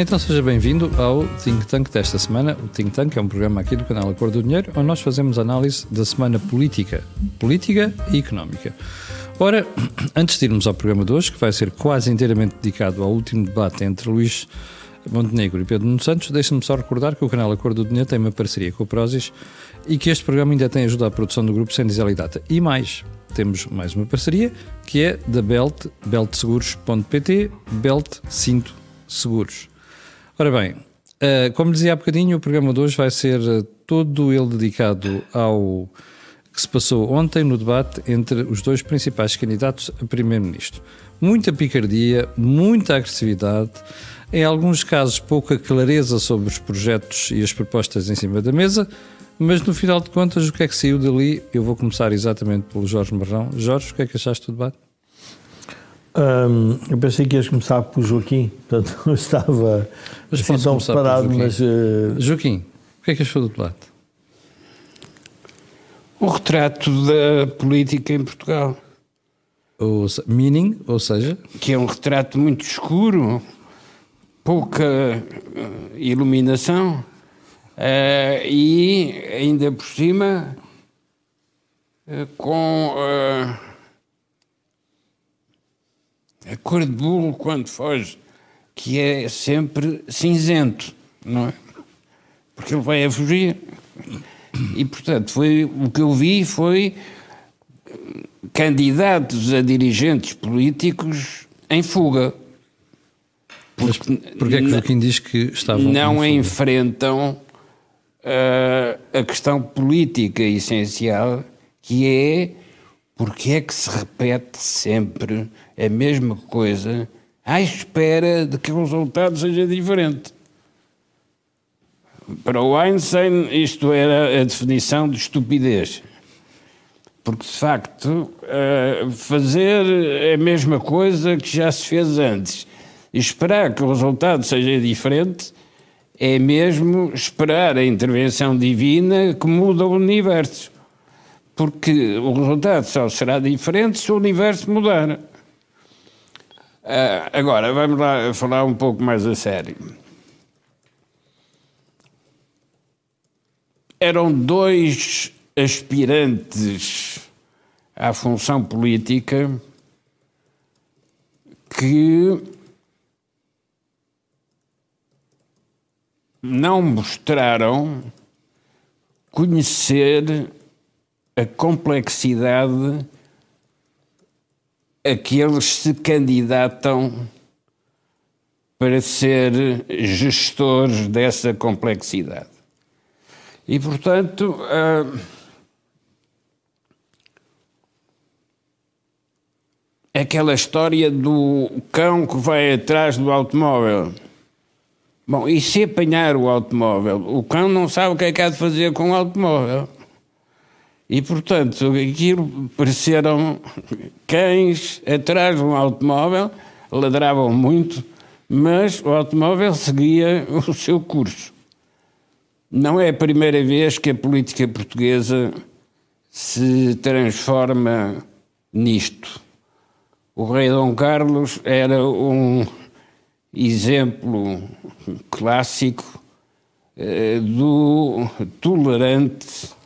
Então seja bem-vindo ao Think Tank desta semana. O Think Tank é um programa aqui do canal Acordo do Dinheiro, onde nós fazemos análise da semana política, política e económica. Ora, antes de irmos ao programa de hoje, que vai ser quase inteiramente dedicado ao último debate entre Luís Montenegro e Pedro Nuno Santos, deixe-me só recordar que o canal Acordo do Dinheiro tem uma parceria com o Prozis e que este programa ainda tem ajuda à produção do grupo Sem Dizer Data. E mais, temos mais uma parceria que é da Belt, beltseguros.pt, Belt Cinto Seguros. Ora bem, uh, como dizia há bocadinho, o programa de hoje vai ser eh, todo ele dedicado ao que se passou ontem no debate entre os dois principais candidatos a primeiro-ministro. Muita picardia, muita agressividade, em alguns casos pouca clareza sobre os projetos e as propostas em cima da mesa, mas no final de contas, o que é que saiu dali? Eu vou começar exatamente pelo Jorge Marrão. Jorge, o que é que achaste do debate? Um, eu pensei que ias começar por Joaquim, portanto eu estava mas assim tão preparado, mas... Uh... Joaquim, o que é que achou do debate? O retrato da política em Portugal. O meaning, ou seja? Que é um retrato muito escuro, pouca uh, iluminação uh, e ainda por cima uh, com a cor de burro quando foge, que é sempre cinzento, não é? Porque ele vai a fugir. E, portanto, foi, o que eu vi foi candidatos a dirigentes políticos em fuga. Porque, Mas porquê é que Joaquim diz que estavam Não enfrentam uh, a questão política essencial, que é porque é que se repete sempre a mesma coisa à espera de que o resultado seja diferente. Para o Einstein, isto era a definição de estupidez. Porque, de facto, eh, fazer a mesma coisa que já se fez antes e esperar que o resultado seja diferente é mesmo esperar a intervenção divina que muda o universo. Porque o resultado só será diferente se o universo mudar. Uh, agora, vamos lá falar um pouco mais a sério. Eram dois aspirantes à função política que não mostraram conhecer a complexidade a que eles se candidatam para ser gestores dessa complexidade. E, portanto, uh, aquela história do cão que vai atrás do automóvel. Bom, e se apanhar o automóvel? O cão não sabe o que é que há de fazer com o automóvel. E, portanto, aquilo pareceram cães atrás de um automóvel, ladravam muito, mas o automóvel seguia o seu curso. Não é a primeira vez que a política portuguesa se transforma nisto. O rei Dom Carlos era um exemplo clássico eh, do tolerante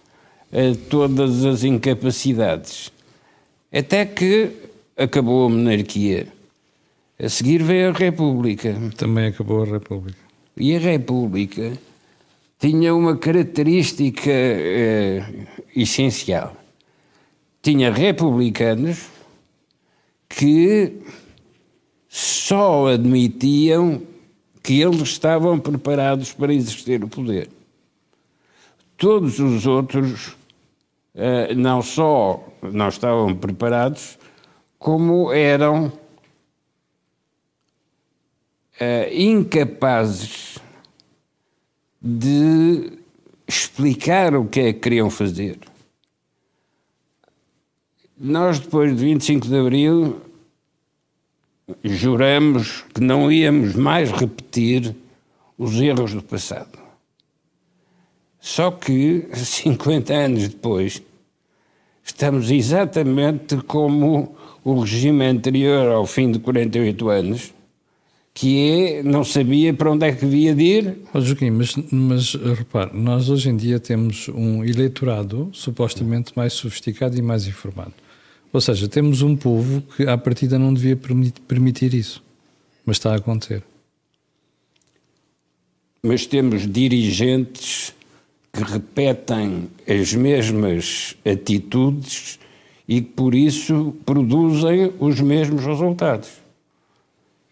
todas as incapacidades. Até que acabou a monarquia. A seguir veio a República. Também acabou a República. E a República tinha uma característica eh, essencial. Tinha republicanos que só admitiam que eles estavam preparados para exercer o poder. Todos os outros não só não estavam preparados, como eram uh, incapazes de explicar o que é que queriam fazer. Nós, depois de 25 de Abril, juramos que não íamos mais repetir os erros do passado. Só que, 50 anos depois, estamos exatamente como o regime anterior ao fim de 48 anos, que é, não sabia para onde é que devia de ir. Oh, Joaquim, mas, mas repare, nós hoje em dia temos um eleitorado supostamente mais sofisticado e mais informado. Ou seja, temos um povo que à partida não devia permitir isso, mas está a acontecer. Mas temos dirigentes que repetem as mesmas atitudes e que por isso produzem os mesmos resultados.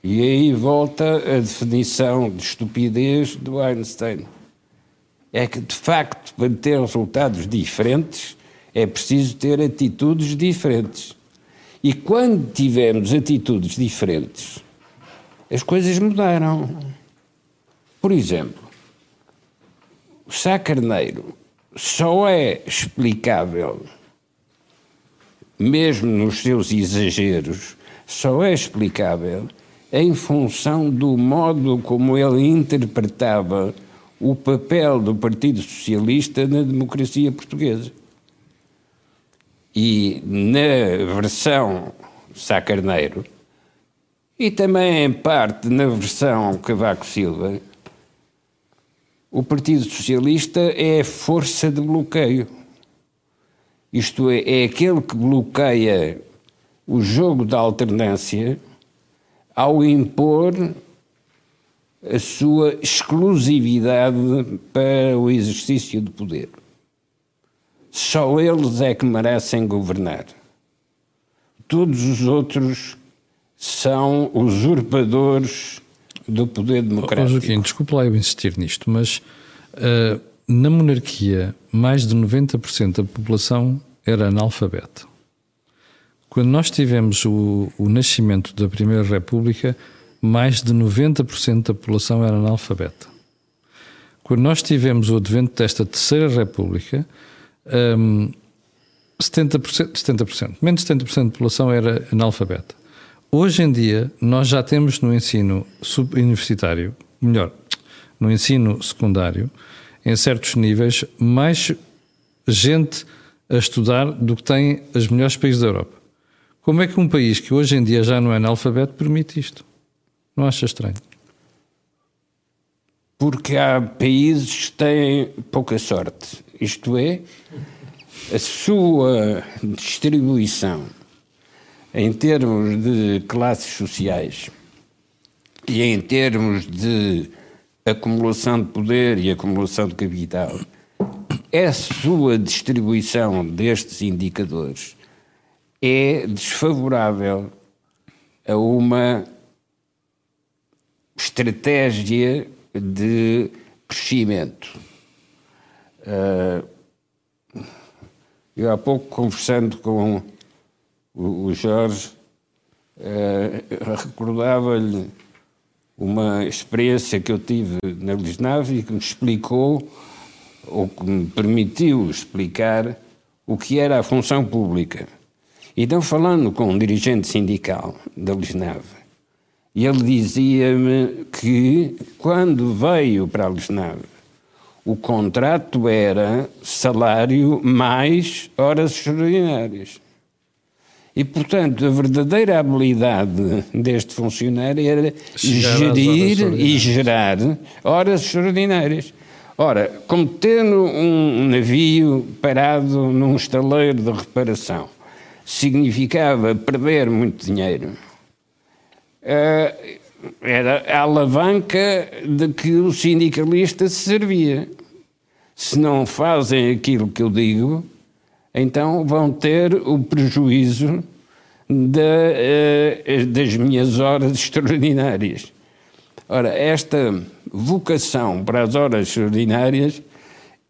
E aí volta a definição de estupidez do Einstein. É que, de facto, para ter resultados diferentes, é preciso ter atitudes diferentes. E quando tivermos atitudes diferentes, as coisas mudaram. Por exemplo, o Sá Carneiro só é explicável, mesmo nos seus exageros, só é explicável em função do modo como ele interpretava o papel do Partido Socialista na democracia portuguesa. E na versão Sá Carneiro, e também em parte na versão Cavaco Silva, o Partido Socialista é a força de bloqueio. Isto é, é aquele que bloqueia o jogo da alternância ao impor a sua exclusividade para o exercício do poder. Só eles é que merecem governar. Todos os outros são usurpadores do poder democrático. Oh, Joaquim, desculpe lá eu insistir nisto, mas uh, na monarquia mais de 90% da população era analfabeta. Quando nós tivemos o, o nascimento da Primeira República, mais de 90% da população era analfabeta. Quando nós tivemos o advento desta Terceira República, um, 70%, 70%, menos de 70% da população era analfabeta. Hoje em dia, nós já temos no ensino universitário, melhor, no ensino secundário, em certos níveis, mais gente a estudar do que tem os melhores países da Europa. Como é que um país que hoje em dia já não é analfabeto permite isto? Não acha estranho? Porque há países que têm pouca sorte. Isto é, a sua distribuição em termos de classes sociais e em termos de acumulação de poder e acumulação de capital, a sua distribuição destes indicadores é desfavorável a uma estratégia de crescimento. Uh, eu há pouco conversando com o, Jorge, uh, recordava-lhe uma experiência que eu tive na Lisnave e que me explicou, ou que me permitiu explicar, o que era a função pública. Então, falando com um dirigente sindical da Lisnave, ele dizia-me que quando veio para a Lisnave, o contrato era salário mais horas extraordinárias. E, portanto, a verdadeira habilidade deste funcionário era gerir e gerar horas extraordinárias. Ora, como tendo um navio parado num estaleiro de reparação significava perder muito dinheiro, eh, era a alavanca de que o sindicalista se servia. Se não fazem aquilo que eu digo, então vão ter o prejuízo de, uh, das minhas horas extraordinárias. Ora, esta vocação para as horas extraordinárias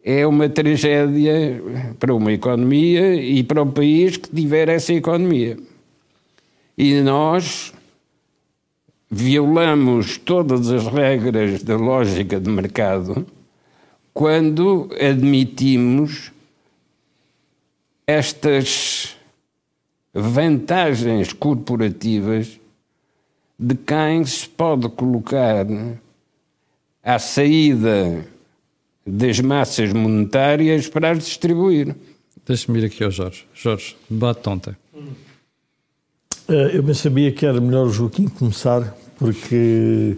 é uma tragédia para uma economia e para o país que tiver essa economia. E nós violamos todas as regras da lógica de mercado quando admitimos estas vantagens corporativas de quem se pode colocar à saída das massas monetárias para as distribuir. Deixa-me ir aqui ao Jorge. Jorge, debate ontem. Eh, eu bem sabia que era melhor o Joaquim começar, porque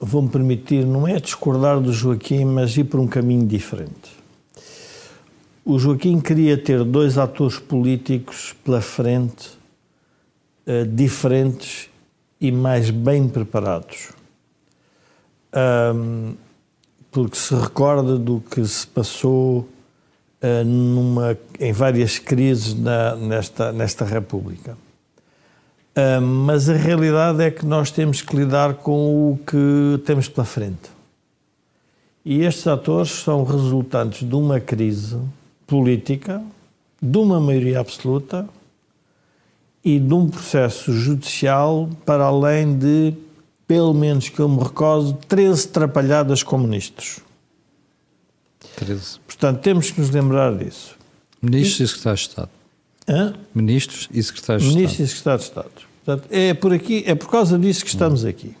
vou-me permitir, não é discordar do Joaquim, mas ir por um caminho diferente. O Joaquim queria ter dois atores políticos pela frente, uh, diferentes e mais bem preparados. Um, porque se recorda do que se passou uh, numa, em várias crises na, nesta, nesta República. Uh, mas a realidade é que nós temos que lidar com o que temos pela frente. E estes atores são resultantes de uma crise política, de uma maioria absoluta e de um processo judicial para além de pelo menos que eu me recordo, 13 trapalhadas com ministros. 13. Portanto, temos que nos lembrar disso. Ministros e, secretários de Estado. Hã? Ministros e secretários de Ministros Estado. Ministros e secretários de Estado. Portanto, é por aqui, é por causa disso que estamos aqui.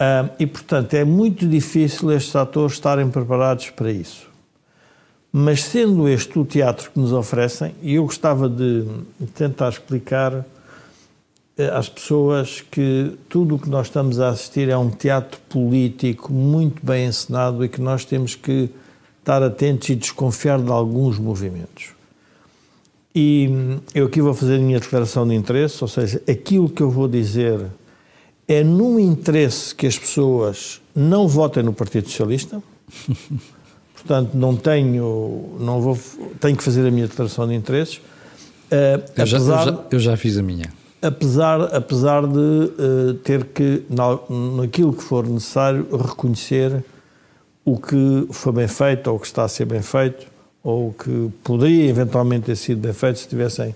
Um, e, portanto, é muito difícil estes atores estarem preparados para isso. Mas sendo este o teatro que nos oferecem, e eu gostava de tentar explicar eh, às pessoas que tudo o que nós estamos a assistir é um teatro político muito bem encenado e que nós temos que estar atentos e desconfiar de alguns movimentos. E hum, eu aqui vou fazer a minha declaração de interesse, ou seja, aquilo que eu vou dizer é no interesse que as pessoas não votem no Partido Socialista. Portanto, não tenho, não vou, tenho que fazer a minha declaração de interesses. Uh, eu, já, eu, já, eu já fiz a minha apesar, apesar de uh, ter que, naquilo que for necessário, reconhecer o que foi bem feito, ou o que está a ser bem feito, ou o que poderia eventualmente ter sido bem feito se tivessem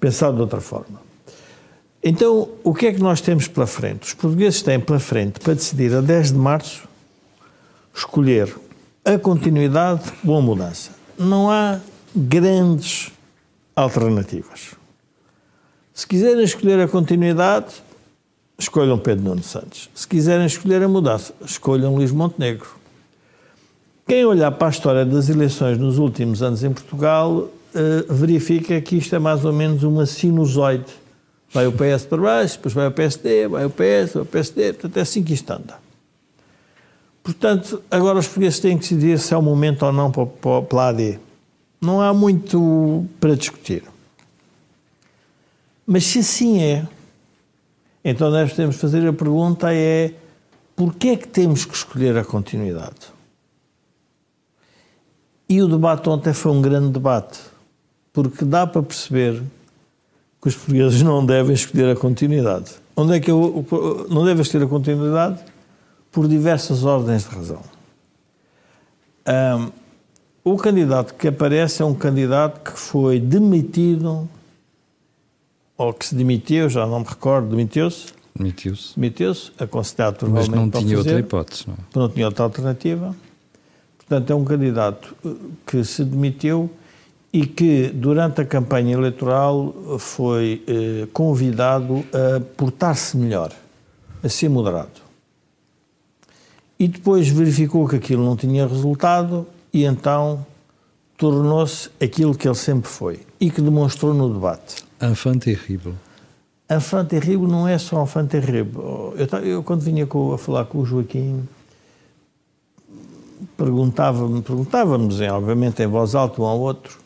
pensado de outra forma. Então, o que é que nós temos pela frente? Os portugueses têm pela frente, para decidir a 10 de março, escolher a continuidade ou a mudança. Não há grandes alternativas. Se quiserem escolher a continuidade, escolham Pedro Nuno Santos. Se quiserem escolher a mudança, escolham Luís Montenegro. Quem olhar para a história das eleições nos últimos anos em Portugal uh, verifica que isto é mais ou menos uma sinusoide. Vai o PS para baixo, depois vai o PSD, vai o PS, vai o PSD, portanto é assim que isto anda. Portanto, agora os portugueses têm que decidir se é o momento ou não para, a AD. Não há muito para discutir. Mas se assim é, então nós temos que fazer a pergunta é porquê é que temos que escolher a continuidade? E o debate ontem foi um grande debate, porque dá para perceber que os portugueses não devem escolher a continuidade. Onde é que eu, não devem escolher a continuidade? Por diversas ordens de razão. Um, o candidato que aparece é um candidato que foi demitido ou que se demitiu, já não me recordo, demitiu-se? Demitiu-se. Demitiu-se, aconselhado provavelmente Mas não tinha fazer, outra hipótese, não? É? Não tinha outra alternativa. Portanto, é um candidato eh, que se demitiu e que, durante a campanha eleitoral, foi eh, convidado a portar-se melhor, a ser moderado. E depois verificou que aquilo não tinha resultado e então tornou-se aquilo que ele sempre foi e que demonstrou no debate. Enfant terrível. Enfant terrível não é só enfant terrível. Eu, eu quando vinha com, a falar com o Joaquim, perguntava-me, perguntávamos, obviamente em voz alta um ao outro,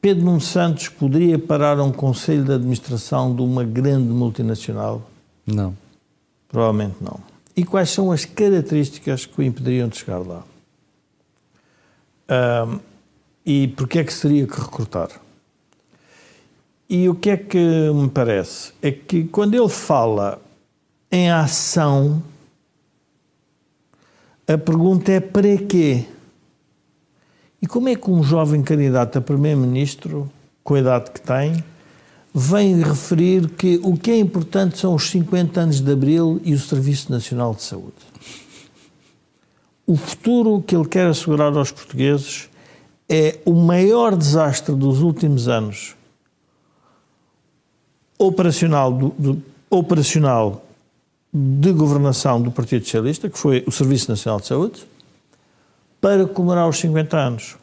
Pedro Nuno Santos poderia parar um conselho de administração de uma grande multinacional? Não. Provavelmente não. E quais são as características que o impediriam de chegar lá? Um, e porquê é que seria que recrutar? E o que é que me parece? É que quando ele fala em ação, a pergunta é para quê? E como é que um jovem candidato a primeiro-ministro, com a idade que tem, vem referir que o que é importante são os 50 anos de Abril e o Serviço Nacional de Saúde? O futuro que ele quer assegurar aos portugueses é o maior desastre dos últimos anos operacional, do, do, operacional de governação do Partido Socialista, que foi o Serviço Nacional de Saúde, para comemorar os 50 anos.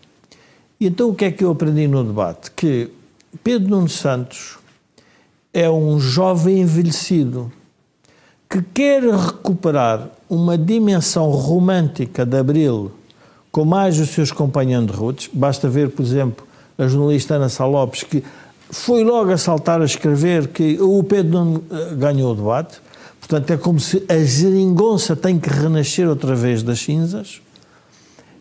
E então o que é que eu aprendi no debate? Que Pedro Nuno Santos é um jovem envelhecido que quer recuperar uma dimensão romântica de Abril com mais os seus companheiros de rutas. Basta ver, por exemplo, a jornalista Ana Salopes, que foi logo a saltar a escrever que o Pedro Nuno eh, ganhou o debate. Portanto, é como se a geringonça tem que renascer outra vez das cinzas.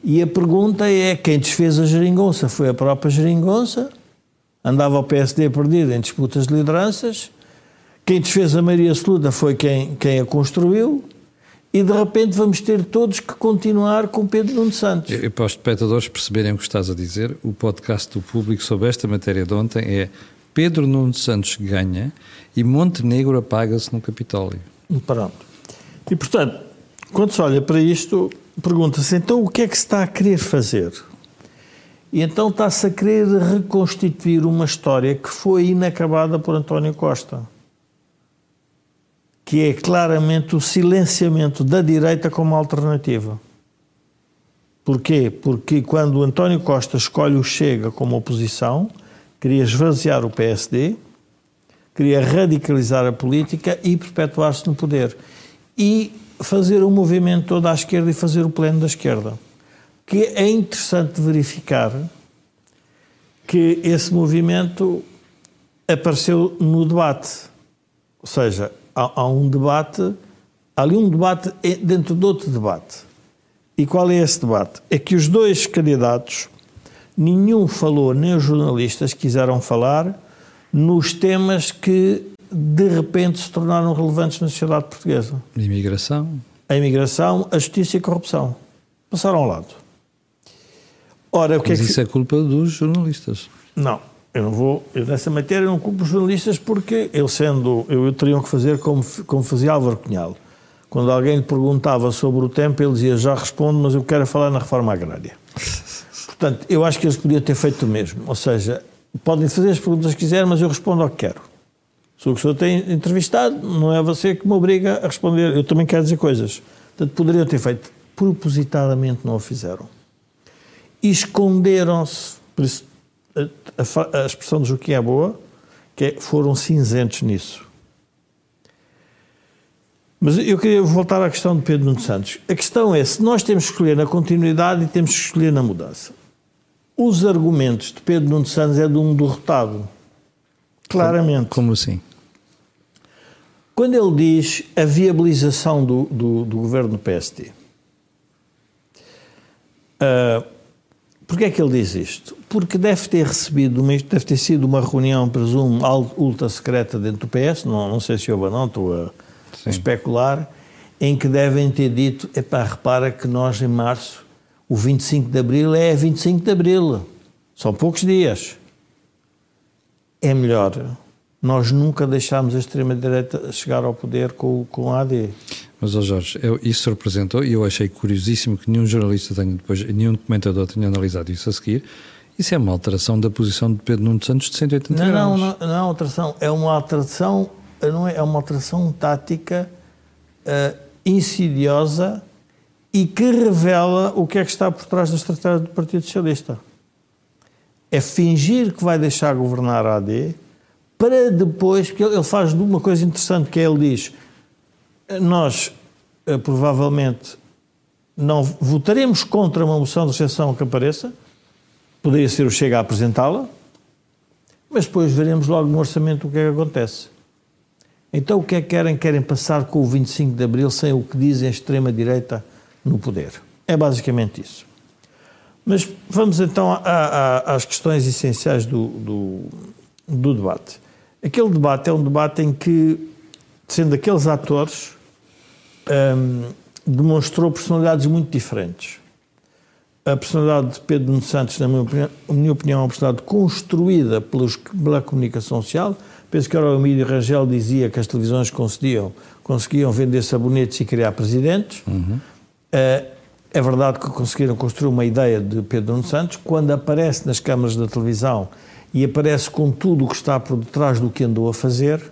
E a pergunta é: quem desfez a geringonça? Foi a própria geringonça? Andava o PSD perdido em disputas de lideranças. Quem desfez a maioria absoluta foi quem, quem a construiu. E de repente vamos ter todos que continuar com Pedro Nuno Santos. E para os espectadores perceberem o que estás a dizer, o podcast do público sobre esta matéria de ontem é Pedro Nuno Santos ganha e Montenegro apaga-se no Capitólio. Pronto. E portanto, quando se olha para isto, pergunta-se então o que é que se está a querer fazer? E então está-se a querer reconstituir uma história que foi inacabada por António Costa, que é claramente o silenciamento da direita como alternativa. Porquê? Porque quando António Costa escolhe o Chega como oposição, queria esvaziar o PSD, queria radicalizar a política e perpetuar-se no poder. E fazer um movimento todo à esquerda e fazer o pleno da esquerda. Que é interessante verificar que esse movimento apareceu no debate. Ou seja, há, há um debate, há ali um debate dentro de outro debate. E qual é esse debate? É que os dois candidatos, nenhum falou, nem os jornalistas quiseram falar nos temas que de repente se tornaram relevantes na sociedade portuguesa. A imigração. A imigração, a justiça e a corrupção. Passaram ao lado. Ora, o que Mas é que... isso é culpa dos jornalistas. Não, eu não vou... Eu nessa matéria não culpo os jornalistas porque eu sendo... Eu, eu teriam que fazer como, como fazia Álvaro Cunhal. Quando alguém lhe perguntava sobre o tempo, ele dizia, já respondo, mas eu quero falar na reforma agrária. Portanto, eu acho que eles podiam ter feito o mesmo. Ou seja, podem fazer as perguntas que quiserem, mas eu respondo ao que quero. Se o senhor tem entrevistado, não é você que me obriga a responder. Eu também quero dizer coisas. Portanto, poderiam ter feito. Propositadamente não o fizeram. E esconderam-se. Por isso, a, a, a expressão do Joaquim é boa, que é, foram cinzentos nisso. Mas eu queria voltar à questão de Pedro Nuno Santos. A questão é se nós temos que escolher na continuidade e temos que escolher na mudança. Os argumentos de Pedro Nuno Santos é de um derrotado. Claramente. Como, como assim? Quando ele diz a viabilização do, do, do governo PSD, uh, porquê é que ele diz isto? Porque deve ter recebido, uma, deve ter sido uma reunião, presumo, ultra secreta dentro do PS, não, não sei se houve ou não, estou a, a especular, em que devem ter dito, epá, repara que nós em março, o 25 de Abril é 25 de Abril, são poucos dias. É melhor nós nunca deixámos a extrema-direita chegar ao poder com, com a AD. Mas, oh Jorge, eu, isso representou, e eu achei curiosíssimo que nenhum jornalista tenha depois, nenhum documentador tenha analisado isso a seguir, isso é uma alteração da posição de Pedro Nuno Santos de 180 não, graus. Não, não, não é alteração, é uma alteração, não é, é uma alteração tática uh, insidiosa e que revela o que é que está por trás da estratégia do Partido Socialista. É fingir que vai deixar governar a AD para depois, porque ele faz uma coisa interessante que é, ele diz, nós eh, provavelmente não votaremos contra uma moção de exceção que apareça, poderia ser o Chega a apresentá-la, mas depois veremos logo no orçamento o que é que acontece. Então o que é que querem? Querem passar com o 25 de Abril sem o que dizem a extrema-direita no poder. É basicamente isso. Mas vamos então a, a, às questões essenciais do, do, do, debate. Aquele debate é um debate em que, sendo aqueles atores, um, demonstrou personalidades muito diferentes. A personalidade de Pedro Nuno Santos, na minha opinião, na minha opinião, é uma personalidade construída pelos, pela comunicação social. Penso que era o Emílio Rangel dizia que as televisões conseguiam, conseguiam vender sabonetes e criar presidentes. Uhum. Uh, é verdade que conseguiram construir uma ideia de Pedro Nuno Santos. Quando aparece nas câmaras da televisão e aparece com tudo o que está por detrás do que andou a fazer,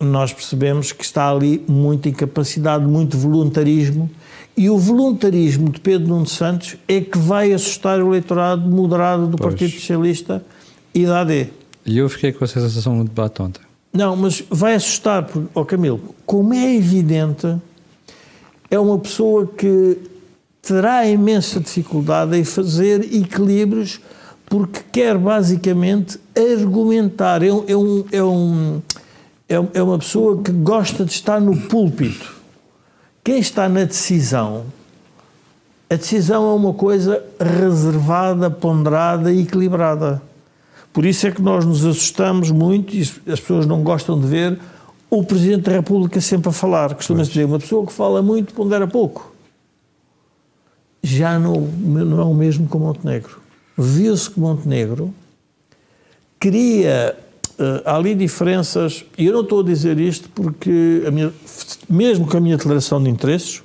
nós percebemos que está ali muita incapacidade, muito voluntarismo. E o voluntarismo de Pedro Nuno Santos é que vai assustar o eleitorado moderado do pois. Partido Socialista e da AD. E eu fiquei com a sensação no debate ontem. Não, mas vai assustar, porque, oh Camilo, como é evidente, é uma pessoa que terá imensa dificuldade em fazer equilíbrios, porque quer basicamente argumentar. É, um, é, um, é, um, é, é uma pessoa que gosta de estar no púlpito. Quem está na decisão, a decisão é uma coisa reservada, ponderada e equilibrada. Por isso é que nós nos assustamos muito e as pessoas não gostam de ver o Presidente da República sempre a falar. Costuma-se dizer, uma pessoa que fala muito pondera pouco. Já não, não é o mesmo com Montenegro. Viu-se que Montenegro queria. Uh, há ali diferenças, e eu não estou a dizer isto porque, minha, mesmo com a minha declaração de interesses,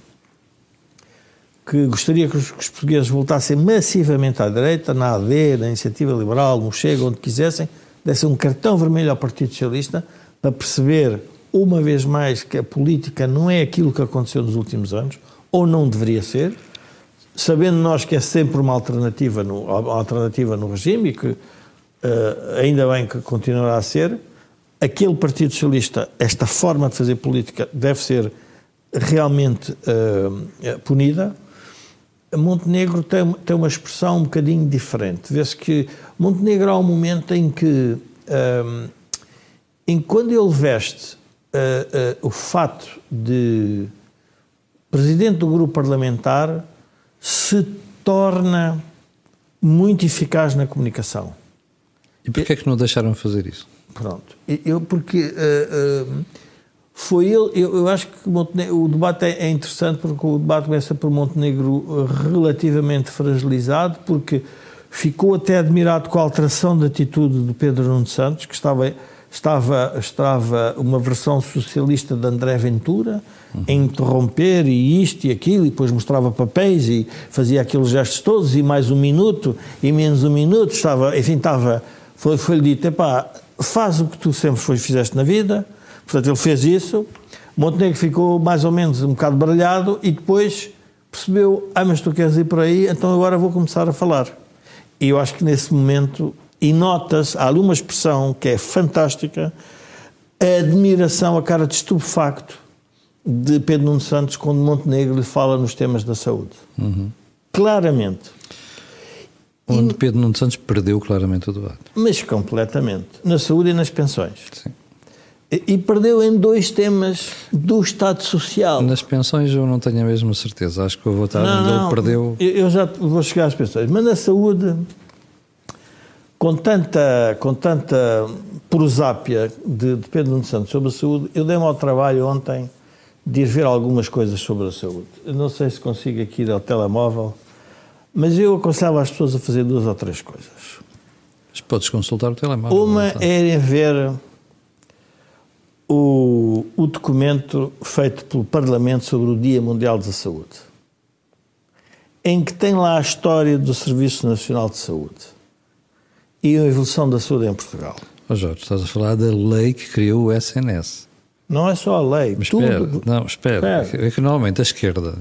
que gostaria que os, que os, portugueses voltassem massivamente à direita, na AD, na Iniciativa Liberal, no Chega, onde quisessem, dessem um cartão vermelho ao Partido Socialista para perceber uma vez mais que a política não é aquilo que aconteceu nos últimos anos, ou não deveria ser, sabendo nós que é sempre uma alternativa no, alternativa no regime e que uh, ainda bem que continuará a ser, aquele Partido Socialista, esta forma de fazer política deve ser realmente uh, punida. Montenegro tem, tem uma expressão um bocadinho diferente. Vê-se que Montenegro há um momento em que, uh, em quando ele veste uh, uh, o fato de presidente do grupo parlamentar se torna muito eficaz na comunicação. E porquê é que não deixaram fazer isso? Pronto. Eu, porque uh, foi ele, eu, eu acho que o debate é, é, interessante porque o debate começa por Montenegro relativamente fragilizado, porque ficou até admirado com a alteração de atitude do Pedro Nuno Santos, que estava estava, estava uma versão socialista de André Ventura uhum. a interromper e isto e aquilo, e depois mostrava papéis e fazia aqueles gestos todos, e mais um minuto, e menos um minuto, estava, enfim, estava, foi-lhe foi dito, epá, faz o que tu sempre foi, fizeste na vida, portanto ele fez isso, Montenegro ficou mais ou menos um bocado baralhado e depois percebeu, ah, mas tu queres ir por aí, então agora vou começar a falar. E eu acho que nesse momento e nota-se, há ali uma expressão que é fantástica, a admiração, a cara de estupefacto de Pedro Nuno Santos quando Montenegro lhe fala nos temas da saúde. Uhum. Claramente. Onde e, Pedro Nuno Santos perdeu claramente o debate. Mas completamente. Na saúde e nas pensões. Sim. E, perdeu em dois temas do Estado Social. Nas pensões eu não tenho a mesma certeza. Acho que a votagem não, não, perdeu. Eu já vou chegar às pensões. Mas na saúde com tanta, com tanta prosápia de, de Pedro Nuno Santos sobre a saúde, eu dei-me ao trabalho ontem de ir ver algumas coisas sobre a saúde. Eu não sei se consigo aqui ir ao telemóvel, mas eu aconselho as pessoas a fazer duas ou três coisas. Mas podes consultar o telemóvel. Uma é ver o, o documento feito pelo Parlamento sobre o Dia Mundial da Saúde, em que tem lá a história do Serviço Nacional de Saúde e a evolução da saúde em Portugal. Oh Jorge, estás a falar da lei que criou o SNS. Não é só a lei. Mas espera, não, espera. espera. É que normalmente a esquerda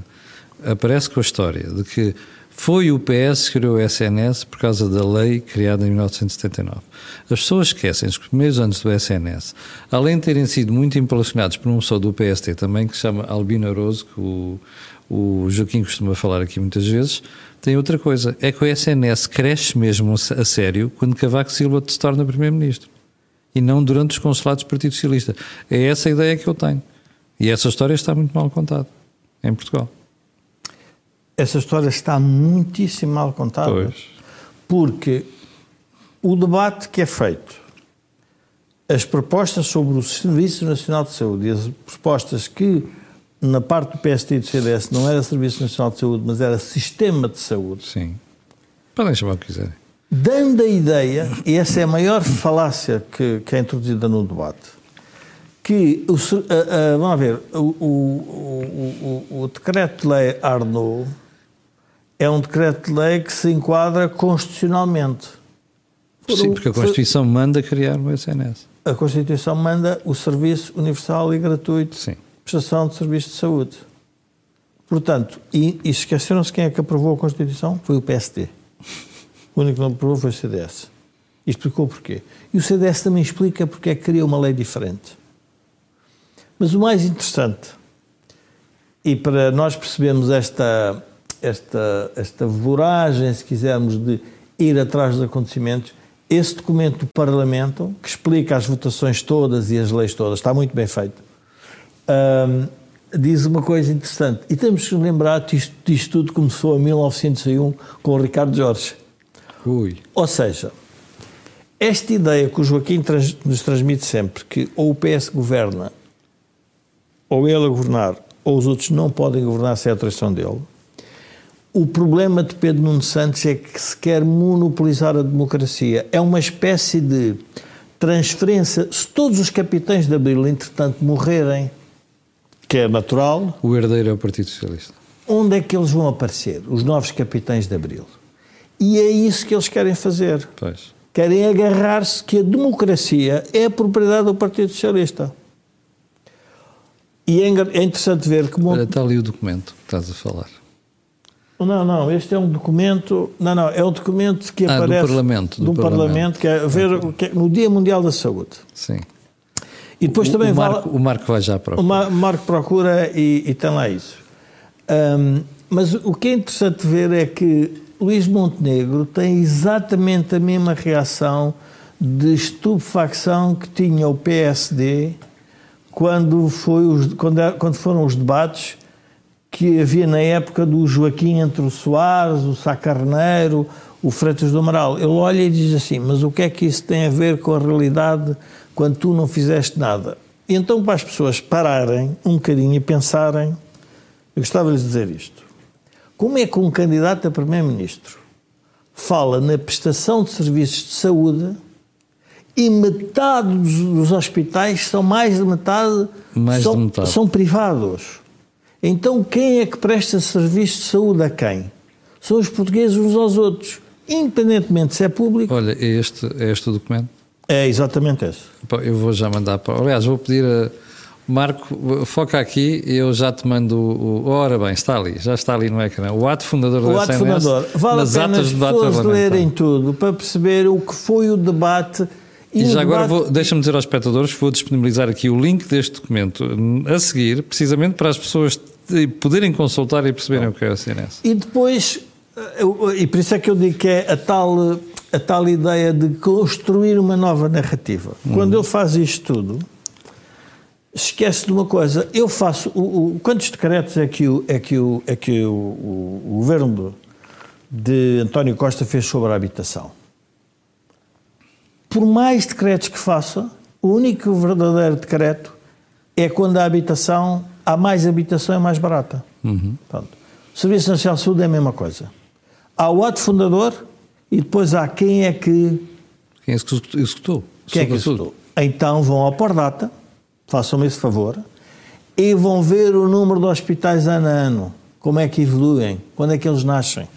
aparece com a história de que foi o PS que criou o SNS por causa da lei criada em 1979. As pessoas esquecem que os primeiros anos do SNS, além de terem sido muito impulsionados por um pessoa do PST também, que se chama Albino Aroso, que o, o Joaquim costuma falar aqui muitas vezes, tem outra coisa. É que o SNS cresce mesmo a sério quando Cavaco Silva se torna Primeiro-Ministro. E não durante os consulados do Partido Socialista. É essa a ideia que eu tenho. E essa história está muito mal contada em Portugal. Essa história está muitíssimo mal contada. Pois. Porque o debate que é feito, as propostas sobre o Serviço Nacional de Saúde e as propostas que na parte do PST e do CDS não era Serviço Nacional de Saúde, mas era Sistema de Saúde. Sim. Podem chamar o que quiserem. Dando a ideia, e essa é a maior falácia que, que é introduzida no debate, que, o, a, a, vamos ver, o, o, o, o decreto-lei Arnaud é um decreto-lei que se enquadra constitucionalmente. Sim, porque a Constituição manda criar o SNS. A Constituição manda o serviço universal e gratuito Sim prestação de serviços de saúde. Portanto, e, e esqueceram-se quem é que aprovou a Constituição? Foi o PSD. O único que não aprovou foi o CDS. E explicou porquê. E o CDS também explica porque é que queria uma lei diferente. Mas o mais interessante, e para nós percebermos esta, esta, esta voragem, se quisermos, de ir atrás dos acontecimentos, esse documento do Parlamento, que explica as votações todas e as leis todas, está muito bem feito, diz uma coisa interessante. E temos que lembrar que isto, isto tudo começou em 1901 com o Ricardo Jorge. Ui. Ou seja, esta ideia que o Joaquim trans, nos transmite sempre, que ou o PS governa, ou ele a governar, ou os outros não podem governar sem a autorização dele, o problema de Pedro Nuno Santos é que se quer monopolizar a democracia. É uma espécie de transferência. Se todos os capitães de Abril, entretanto, morrerem, que é natural. O herdeiro é o Partido Socialista. Onde é que eles vão aparecer? Os novos capitães de Abril. E é isso que eles querem fazer. Pois. Querem agarrar-se que a democracia é a propriedade do Partido Socialista. E é interessante ver que. Está ali o documento que estás a falar. Não, não, este é um documento. Não, não, é um documento que Ah, do aparece. Parlamento, do do Parlamento, que é ver o que é- no Dia Mundial da Saúde. Sim. E depois o, também o, vale- Marco, o Marco vai já para O Ma- Marco procura e, e tem lá isso. Ahm, mas o que é interessante ver é que Luís Montenegro tem exatamente a mesma reação de estupefacção que tinha o PSD quando, foi os, quando, era- quando foram os debates que havia na época do Joaquim entre o Soares, o Sá Carneiro, o Freitas do Amaral. Ele olha e diz assim: Mas o que é que isso tem a ver com a realidade quando tu não fizeste nada? E então, para as pessoas pararem um bocadinho e pensarem, eu gostava de lhes dizer isto: como é que um candidato a Primeiro-Ministro fala na prestação de serviços de saúde e metade dos, dos hospitais são mais de metade, Mais de são, metade. são privados? Então, quem é que presta serviços de saúde a quem? São os portugueses uns aos outros, independentemente se é público. Olha, é este, é este o documento? É exatamente esse. Eu vou já mandar para. Aliás, vou pedir a. Marco, foca aqui e eu já te mando o, Ora bem, está ali, já está ali no ecrã. O ato fundador O da ato SNS, fundador. Vale a nas pena atas as pessoas lerem tudo para perceber o que foi o debate. E o já agora debate- vou, deixa-me dizer aos espectadores que vou disponibilizar aqui o link deste documento a seguir, precisamente para as pessoas te- poderem consultar e perceberem o que é a CNS. E depois, eu- e por isso é que eu digo que é a tal, a tal ideia de construir uma nova narrativa. Quando ele faz isto tudo, esquece de uma coisa. Eu faço. O, o- quantos decretos é que o, é que o, é que o, o- o governo de António Costa fez sobre a habitação? Por mais decretos que faça, o único verdadeiro decreto é quando a habitação, há mais habitação é mais barata. O Serviço Nacional de Saúde é a mesma coisa. Há o ato fundador e depois há quem é que, Quem executou? executou quem é que executou. Então vão ao Pordata, façam-me esse favor, e vão ver o número de hospitais ano a ano, como é que evoluem, quando é que eles nascem.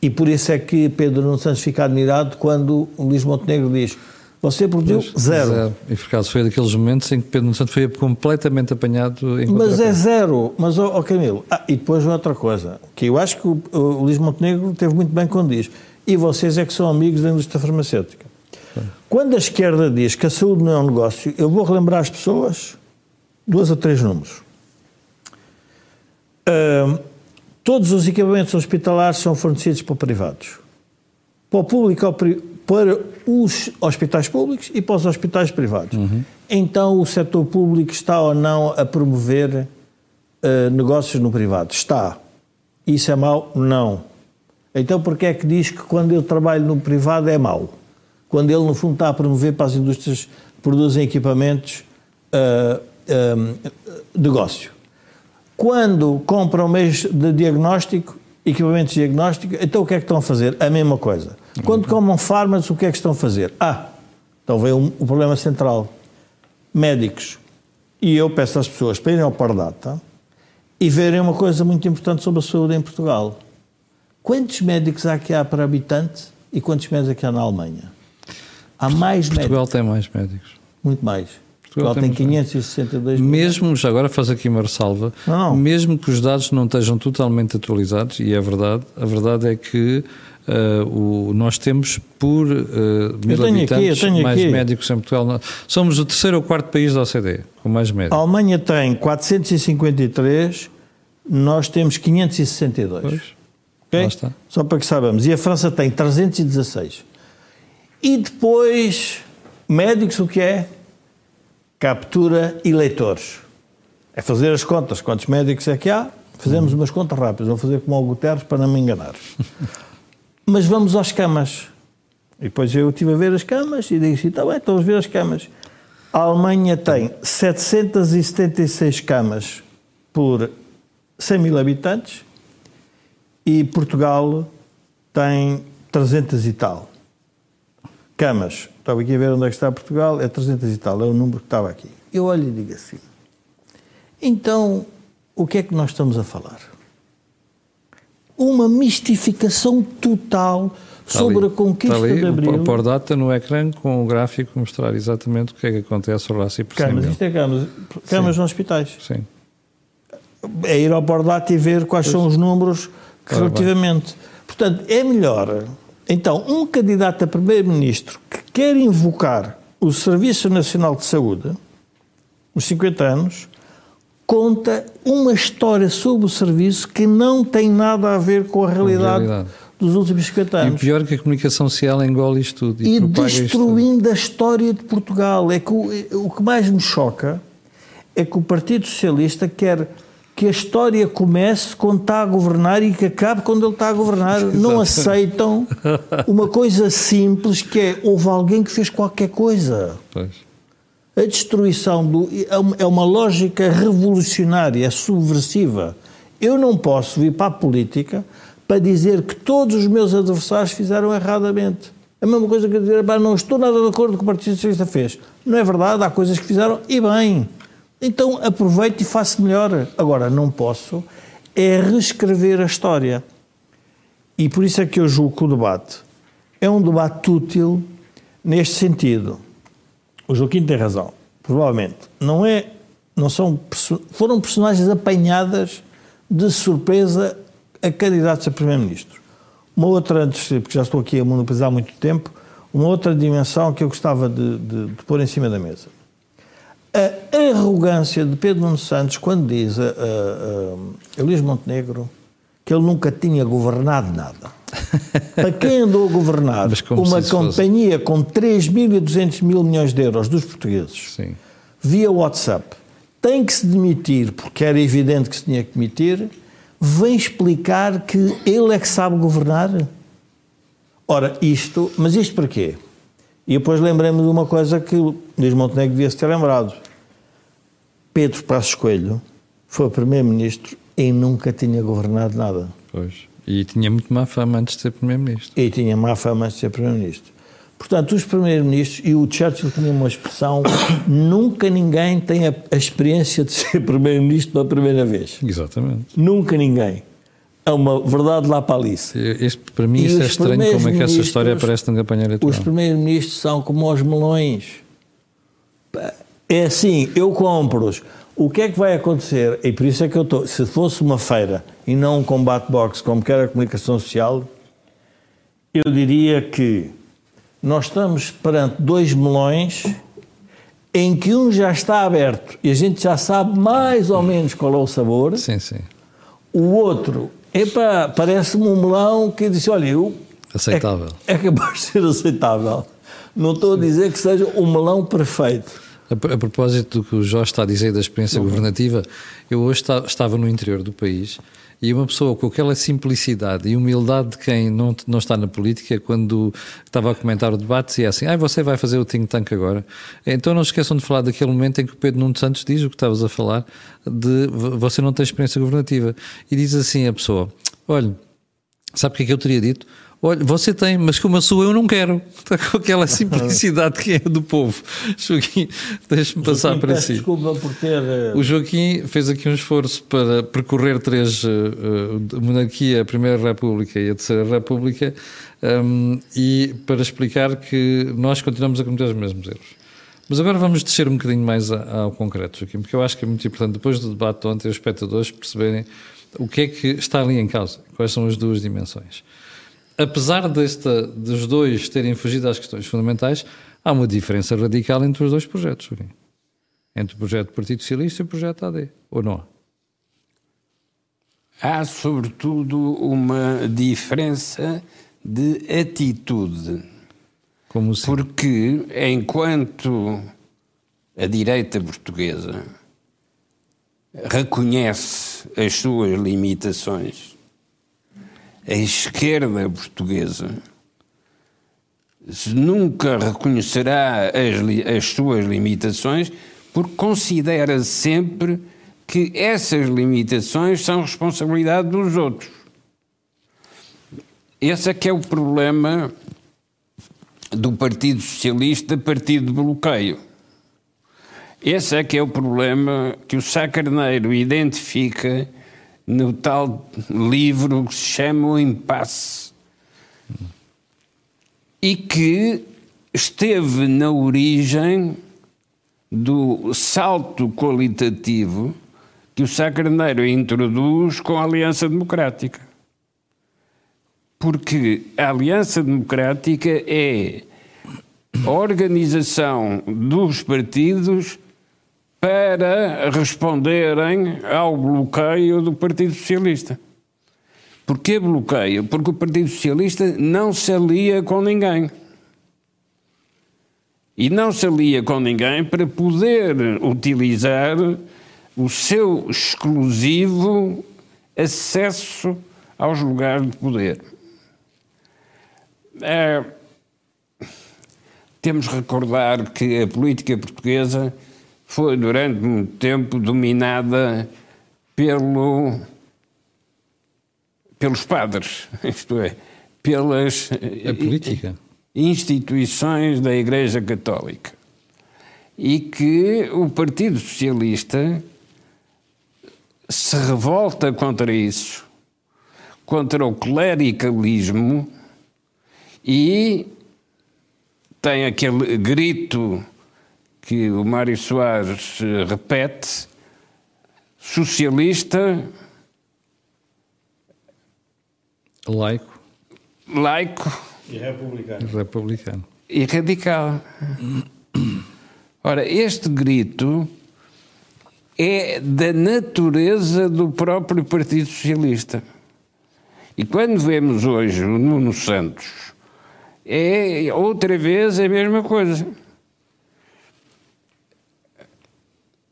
E por isso é que Pedro Nuno Santos fica admirado quando o Luís Montenegro diz você produziu Pois, zero. E por acaso foi daqueles momentos em que Pedro Nuno Santos foi completamente apanhado em Mas é zero. Mas, ó ó, Camilo, ah, e depois outra coisa, que eu acho que o, o Luís Montenegro teve muito bem quando diz, e vocês é que são amigos da indústria farmacêutica. Quando a esquerda diz que a saúde não é um negócio, eu vou relembrar às pessoas dois ou três números. Ahm, todos os equipamentos hospitalares são fornecidos por privados. Para o público, para os hospitais públicos e para os hospitais privados. Então o setor público está ou não a promover eh, negócios no privado? Está. Isso é mau? Não. Então porquê é que diz que quando eu trabalho no privado é mau? Quando ele no fundo está a promover para as indústrias que produzem equipamentos eh, negócio. Quando compram meios de diagnóstico, equipamentos de diagnóstico, então o que é que estão a fazer? A mesma coisa. Quando compram fármacos, o que é que estão a fazer? Ah, então vem o, o problema central. Médicos. E eu peço às pessoas para irem ao Pardata e verem uma coisa muito importante sobre a saúde em Portugal. Quantos médicos há que há para habitante e quantos médicos que há na Alemanha? Há mais médicos. Portugal tem mais médicos. Muito mais. Portugal, tem 562 mil. Mesmo, já agora faz aqui uma ressalva, não. mesmo que os dados não estejam totalmente atualizados, e é verdade, a verdade é que Uh, o, nós temos por uh, mil habitantes aqui, mais aqui. médicos em Portugal. Somos o terceiro ou quarto país da OCDE com mais médicos. A Alemanha tem 453, nós temos 562. Pois. Okay? Só para que saibamos. E a França tem 316. E depois, médicos, o que é? Captura eleitores. É fazer as contas. Quantos médicos é que há? Fazemos umas contas rápidas. Vou fazer como o Guterres para não me enganar. Mas vamos às camas. E depois eu estive a ver as camas e disse: está bem, estamos a ver as camas. A Alemanha tem 776 camas por 100 mil habitantes e Portugal tem 300 e tal. Camas. Estava aqui a ver onde é que está Portugal, é 300 e tal, é o número que estava aqui. Eu olho e digo assim: então, o que é que nós estamos a falar? uma mistificação total está sobre ali, a conquista está ali, de Abril. Por data no ecrã com o gráfico mostrar exatamente o que é que acontece ao Rácio por Camas, isto é camas, camas nos hospitais. Sim. É ir ao Bordata e ver quais pois. são os números que relativamente. Portanto, é melhor. Então, um candidato a primeiro-ministro que quer invocar o Serviço Nacional de Saúde, os 50 anos, conta uma história sobre o serviço que não tem nada a ver com a realidade, realidade. dos últimos 50 anos. E o pior é que a comunicação social engole isto tudo. E, e destruindo a história de Portugal. É que o, o que mais me choca é que o Partido Socialista quer que a história comece quando está a governar e que acabe quando ele está a governar. Não aceitam uma coisa simples que é houve alguém que fez qualquer coisa. Pois. A destruição do, é, é uma lógica revolucionária, é subversiva. Eu não posso vir para a política para dizer que todos os meus adversários fizeram erradamente. É a mesma coisa que dizer, não estou nada de acordo com o que o Partido Socialista fez. Não é verdade, há coisas que fizeram e bem. Então aproveito e faço melhor. Agora, não posso é reescrever a história. E por isso é que eu julgo que o debate é um debate útil neste sentido o Joaquim tem razão, provavelmente. Não é, não são, foram personagens apanhadas de surpresa a candidatos a primeiro-ministro. Uma outra, antes, porque já estou aqui a monopolizar muito tempo, uma outra dimensão que eu gostava de, de, de pôr em cima da mesa. A arrogância de Pedro Nuno Santos quando diz a, a, a Luís Montenegro que ele nunca tinha governado nada. Para quem andou a governar uma companhia fosse... com 3.200 mil milhões de euros dos portugueses, Sim. via WhatsApp, tem que se demitir, porque era evidente que se tinha que demitir, vem explicar que ele é que sabe governar? Ora, isto, mas isto para quê? E depois lembrei-me de uma coisa que Luís Montenegro devia-se ter lembrado. Pedro Passos Coelho foi primeiro-ministro e nunca tinha governado nada. Pois. E tinha muito má fama antes de ser Primeiro-Ministro. E tinha má fama antes de ser Primeiro-Ministro. Portanto, os Primeiros-Ministros, e o Churchill tinha uma expressão, nunca ninguém tem a, a experiência de ser Primeiro-Ministro pela primeira vez. Exatamente. Nunca ninguém. É uma verdade lá para Alice. Este, para mim, isto é estranho como é que essa história aparece na campanha eleitoral. Os Primeiros-Ministros são como os melões. É assim, eu compro-os o que é que vai acontecer? E por isso é que eu estou. Se fosse uma feira e não um combate box, como quer a comunicação social, eu diria que nós estamos perante dois melões em que um já está aberto e a gente já sabe mais ou menos qual é o sabor. Sim, sim. O outro, epa, parece-me um melão que disse: olha, eu. Aceitável. É, é capaz de ser aceitável. Não estou a dizer que seja o melão perfeito. A, a, propósito do que o Jorge está a dizer da experiência uhum. governativa, eu hoje está, estava no interior do país e uma pessoa com aquela simplicidade e humildade de quem não, não está na política, quando estava a comentar o debate, dizia assim: ah, você vai fazer o think tank agora. Então não esqueçam de falar daquele momento em que o Pedro Nuno Santos diz o que estavas a falar, de você não tem experiência governativa. E diz assim a pessoa: olha, sabe o que é que eu teria dito? Olha, você tem, mas como a sua eu não quero. Está com aquela simplicidade que é do povo. Joaquim, deixe-me passar para si. Desculpa por ter. O Joaquim fez aqui um esforço para percorrer três: uh, uh, a monarquia, a Primeira República e a Terceira República, um, e para explicar que nós continuamos a cometer os mesmos erros. Mas agora vamos descer um bocadinho mais ao concreto, Joaquim, porque eu acho que é muito importante, depois do debate de ontem, os espectadores perceberem o que é que está ali em causa, quais são as duas dimensões. Apesar desta, dos dois terem fugido às questões fundamentais, há uma diferença radical entre os dois projetos. Entre o projeto do Partido Socialista e o projeto AD, ou não há? Há, sobretudo, uma diferença de atitude. Como assim? Porque, enquanto a direita portuguesa reconhece as suas limitações, a esquerda portuguesa nunca reconhecerá as, as suas limitações porque considera sempre que essas limitações são responsabilidade dos outros. Esse é que é o problema do Partido Socialista, partido de bloqueio. Esse é que é o problema que o Sá Carneiro identifica no tal livro que se chama O Impasse e que esteve na origem do salto qualitativo que o Sá Carneiro introduz com a Aliança Democrática. Porque a Aliança Democrática é a organização dos partidos para responderem ao bloqueio do Partido Socialista. Porquê bloqueio? Porque o Partido Socialista não se alia com ninguém. E não se alia com ninguém para poder utilizar o seu exclusivo acesso aos lugares de poder. É, temos de recordar que a política portuguesa foi durante muito tempo dominada pelo, pelos padres, isto é, pelas instituições da Igreja Católica. E que o Partido Socialista se revolta contra isso, contra o clericalismo e tem aquele grito que o Mário Soares repete, socialista, laico, laico e republicano. republicano. e radical. Ora, este grito é da natureza do próprio Partido Socialista. E quando vemos hoje o Nuno Santos, é outra vez a mesma coisa.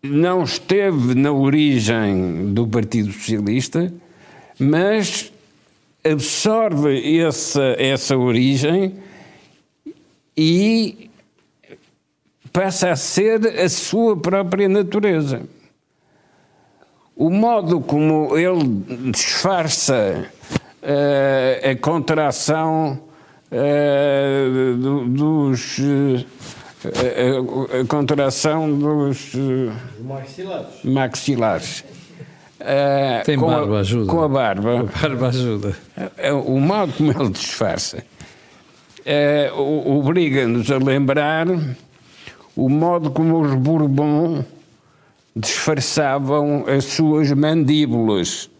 Não esteve na origem do Partido Socialista, mas absorve essa, essa origem e passa a ser a sua própria natureza o modo como ele disfarça uh, a contração uh, do, dos. Uh, a, contração dos maxilares. maxilares. Tem com barba, a, ajuda. Com a barba. A barba ajuda. O modo como ele disfarça obriga-nos a lembrar o modo como os Bourbon disfarçavam as suas mandíbulas.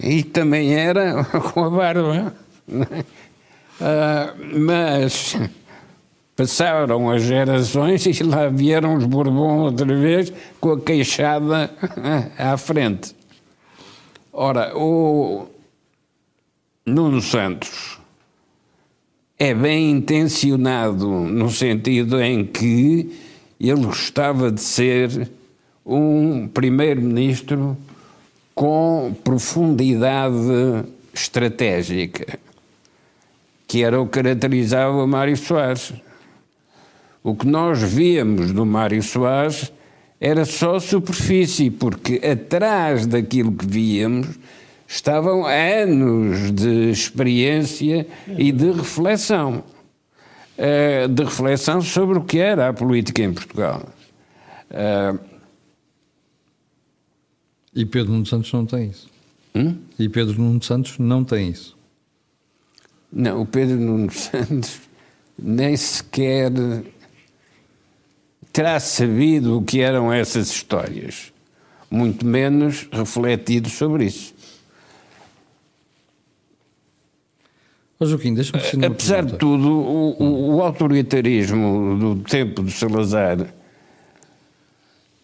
E também era com a barba. Uh, mas passaram as gerações e lá vieram os Bourbon outra vez com a queixada à frente. Ora, o Nuno Santos é bem intencionado no sentido em que ele gostava de ser um primeiro-ministro com profundidade estratégica, que era o que caracterizava Mário Soares. O que nós víamos do Mário Soares era só superfície, porque atrás daquilo que víamos estavam anos de experiência e de reflexão. Eh, de reflexão sobre o que era a política em Portugal. Eh, e Pedro Nuno Santos não tem isso. Hum? E Pedro Nuno Santos não tem isso. Não, o Pedro Nuno Santos nem sequer terá sabido o que eram essas histórias, muito menos refletido sobre isso. Oh, Joaquim, deixa-me Apesar de tudo, o, o, o, autoritarismo do tempo de Salazar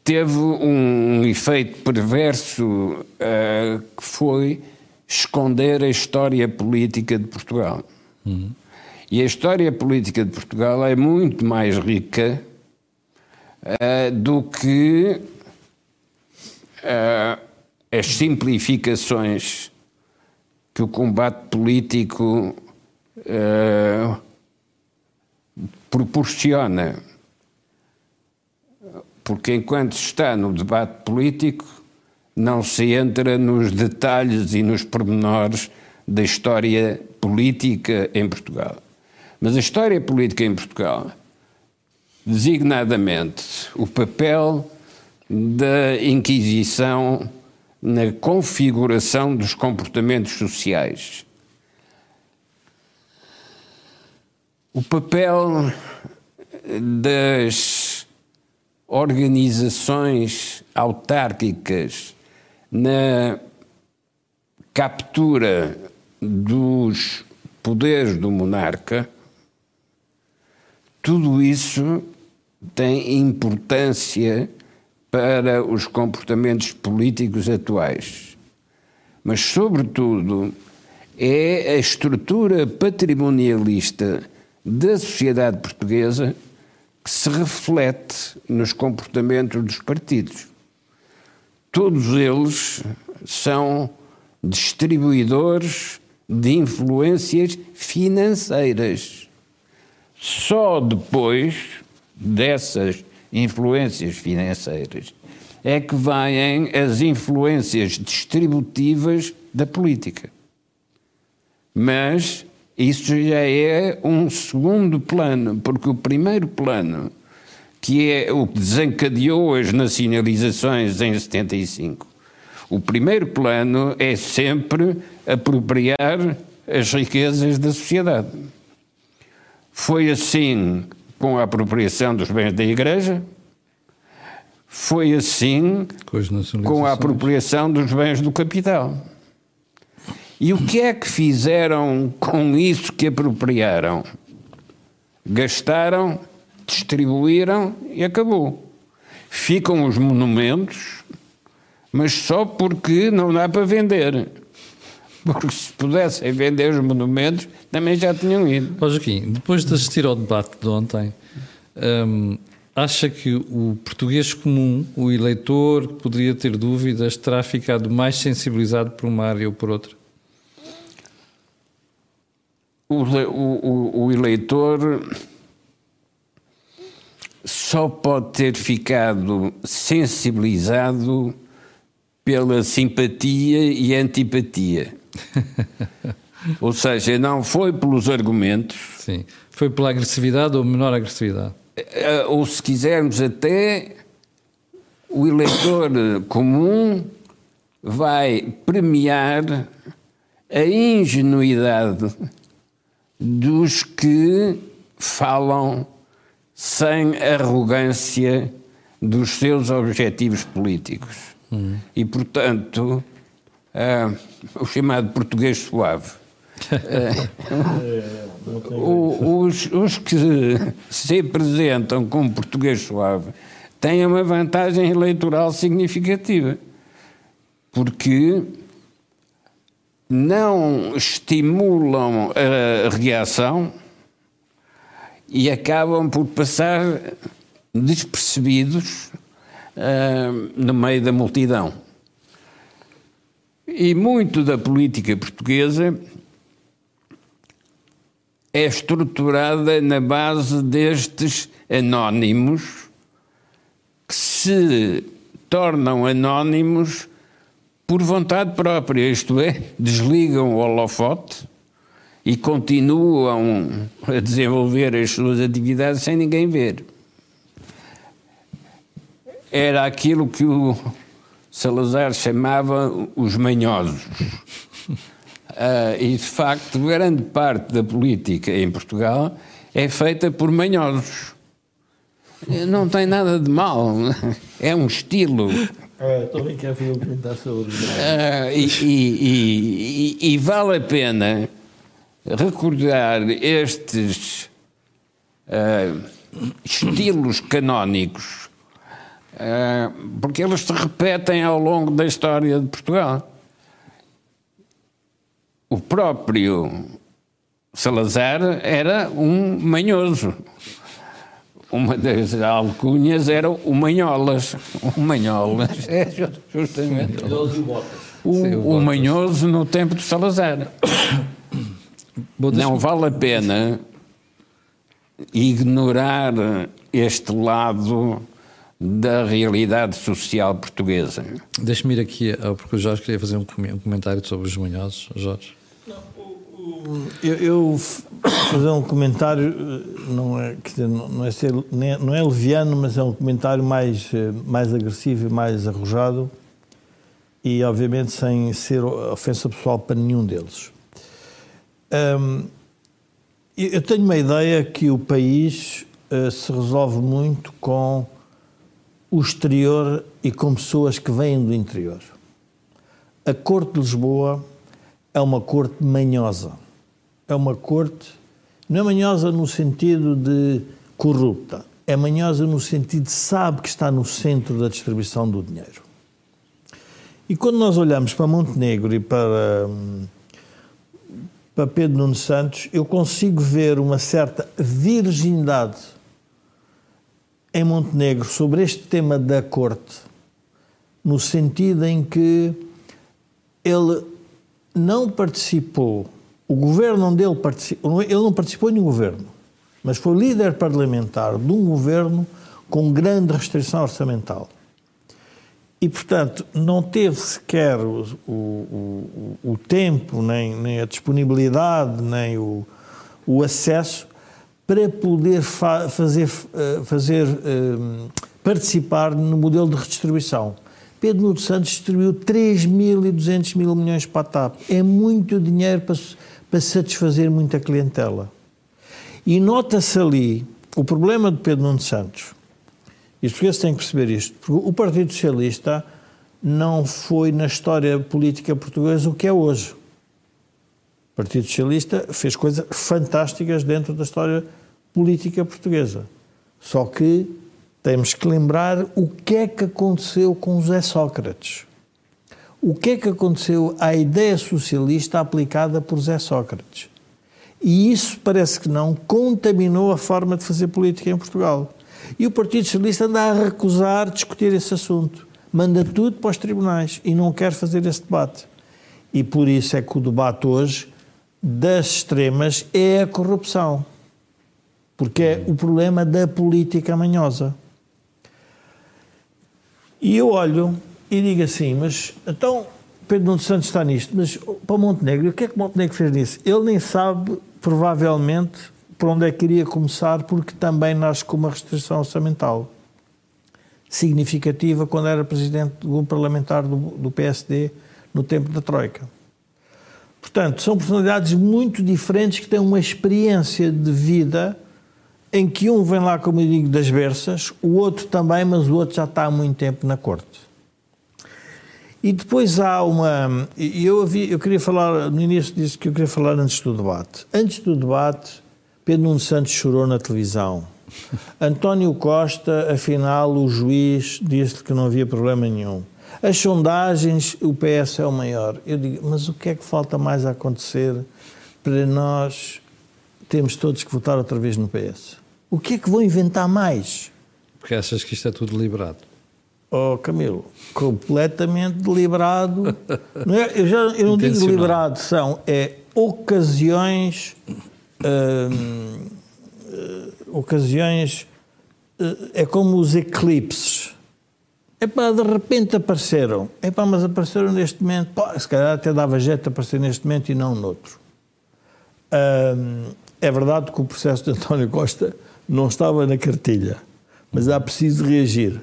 teve um efeito perverso uh, que foi esconder a história política de Portugal. Uhum. E a história política de Portugal é muito mais rica uh, do que uh, as simplificações que o combate político uh, proporciona. Porque enquanto se está no debate político, não se entra nos detalhes e nos pormenores da história política em Portugal. Mas a história política em Portugal, designadamente o papel da Inquisição na configuração dos comportamentos sociais, o papel das organizações autárquicas na captura dos poderes do monarca, tudo isso tem importância para os comportamentos políticos atuais. Mas, sobretudo, é a estrutura patrimonialista da sociedade portuguesa que se reflete nos comportamentos dos partidos. Todos eles são distribuidores de influências financeiras. Só depois dessas influências financeiras é que vêm as influências distributivas da política. Mas isso já é um segundo plano, porque o primeiro plano, que é o que desencadeou as nacionalizações em 75, o primeiro plano é sempre apropriar as riquezas da sociedade. Foi assim com a apropriação dos bens da Igreja, foi assim com, com a apropriação dos bens do capital. E o que é que fizeram com isso que apropriaram? Gastaram, distribuíram e acabou. Ficam os monumentos, mas só porque não dá para vender. Porque se pudessem vender os monumentos, também já tinham ido. Ó Joaquim, depois de assistir ao debate de ontem, hum, acha que o português comum, o eleitor que poderia ter dúvidas, terá ficado mais sensibilizado por uma área ou por outra? o, o, o eleitor só pode ter ficado sensibilizado pela simpatia e antipatia. Ou seja, não foi pelos argumentos. Sim. Foi pela agressividade ou menor agressividade? Eh, ou, se quisermos, até o eleitor comum vai premiar a ingenuidade dos que falam sem arrogância dos seus objetivos políticos. Hum. E, portanto, uh, o chamado português suave. Os, os que se apresentam como português suave têm uma vantagem eleitoral significativa, porque não estimulam a reação e acabam por passar despercebidos uh, no meio da multidão. E muito da política portuguesa é estruturada na base destes anónimos que se tornam anónimos por vontade própria, isto é, desligam o holofote e continuam a desenvolver as suas atividades sem ninguém ver. Era aquilo que o Salazar chamava os manhosos. Uh, e de facto, grande parte da política em Portugal é feita por manhosos. Não tem nada de mal. É um estilo. É, também quero um comentário sobre Uh, e, e, e, e, vale a pena recordar estes uh, estilos canónicos, porque eles se repetem ao longo da história de Portugal. O próprio Salazar era um manhoso uma das alcunhas era o Manholas. O Manholas é justamente o, o, o Manhoso no tempo de Salazar. Não vale a pena ignorar este lado da realidade social portuguesa. Deixe-me ir aqui, porque o Jorge queria fazer um comentário sobre os manhosos. Jorge. Eu, eu fazer um comentário não é, dizer, não é, ser, não é leviano, mas é um comentário mais, mais agressivo e mais arrojado e obviamente sem ser ofensa pessoal para nenhum deles. Um, eu tenho uma ideia que o país uh, se resolve muito com o exterior e com pessoas que vêm do interior. A Corte de Lisboa é uma corte manhosa. É uma corte, não é manhosa no sentido de corrupta, é manhosa no sentido de sabe que está no centro da distribuição do dinheiro. E quando nós olhamos para Montenegro e para, para Pedro Nuno Santos, eu consigo ver uma certa virgindade em Montenegro sobre este tema da corte, no sentido em que ele não participou, o governo onde ele participou, ele não participou em nenhum governo, mas foi líder parlamentar de um governo com grande restrição orçamental. E, portanto, não teve sequer o, o, o, o tempo, nem, nem, a disponibilidade, nem o, acesso para poder fa fazer, eh, fazer um, eh, participar no modelo de redistribuição. Pedro Nuno Santos distribuiu 3.200 mil milhões para a TAP. É muito dinheiro para, para satisfazer muita clientela. E nota-se ali o problema de Pedro Nuno Santos. E os portugueses têm que perceber isto. Porque o Partido Socialista não foi na história política portuguesa o que é hoje. O Partido Socialista fez coisas fantásticas dentro da história política portuguesa. Só que temos que lembrar o que é que aconteceu com José Sócrates. O que é que aconteceu à ideia socialista aplicada por José Sócrates. E isso parece que não contaminou a forma de fazer política em Portugal. E o Partido Socialista anda a recusar discutir esse assunto. Manda tudo para os tribunais e não quer fazer esse debate. E por isso é que o debate hoje das extremas é a corrupção. Porque é o problema da política manhosa. E eu olho e digo assim, mas então Pedro Nuno Santos está nisto, mas para Montenegro, o que é que Montenegro fez nisso? Ele nem sabe, provavelmente, por onde é que iria começar, porque também nasce com uma restrição orçamental significativa quando era presidente do grupo parlamentar do, do PSD no tempo da Troika. Portanto, são personalidades muito diferentes que têm uma experiência de vida em que um vem lá, como eu digo, das berças, o outro também, mas o outro já está há muito tempo na corte. E depois há uma. Eu, eu queria falar, no início disse que eu queria falar antes do debate. Antes do debate, Pedro Nuno Santos chorou na televisão. António Costa, afinal, o juiz disse que não havia problema nenhum. As sondagens, o PS é o maior. Eu digo, mas o que é que falta mais a acontecer para nós termos todos que votar outra vez no PS? O que é que vão inventar mais? Porque achas que isto é tudo deliberado? Oh, Camilo, completamente deliberado. não é, eu, já, eu não digo deliberado, são é ocasiões. Hum, eh, ocasiões. Eh, é como os eclipses. É pá, de repente apareceram. É pá, mas apareceram neste momento. Pá, se calhar até dava jeito de aparecer neste momento e não noutro. Hum, é verdade que o processo de António Costa não estava na cartilha, mas há preciso reagir.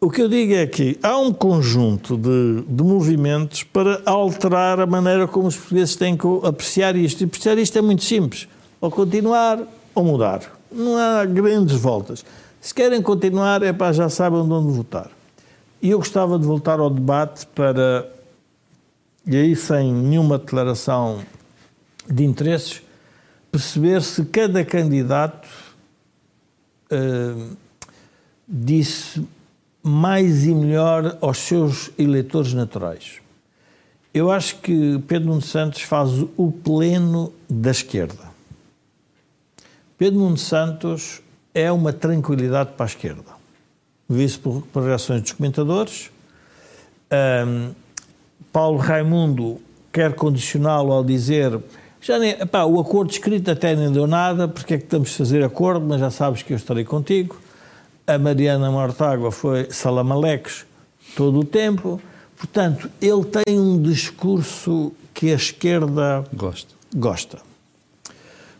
O que eu digo é que há um conjunto de, de movimentos para alterar a maneira como os portugueses têm que apreciar isto. E apreciar isto é muito simples. Ou continuar ou mudar. Não há grandes voltas. Se querem continuar, é para já sabem de onde votar. E eu gostava de voltar ao debate para, e aí sem nenhuma declaração de interesses, perceber se cada candidato uh, disse mais e melhor aos seus eleitores naturais. Eu acho que Pedro Nuno Santos faz o pleno da esquerda. Pedro Nuno Santos é uma tranquilidade para a esquerda. Visto por, por reações dos comentadores. Um, Paulo Raimundo quer condicioná-lo ao dizer já nem, epá, o acordo escrito até nem deu nada, porque é que estamos a fazer acordo, mas já sabes que eu estarei contigo. A Mariana Mortágua foi salamaleques todo o tempo. Portanto, ele tem um discurso que a esquerda gosta. gosta.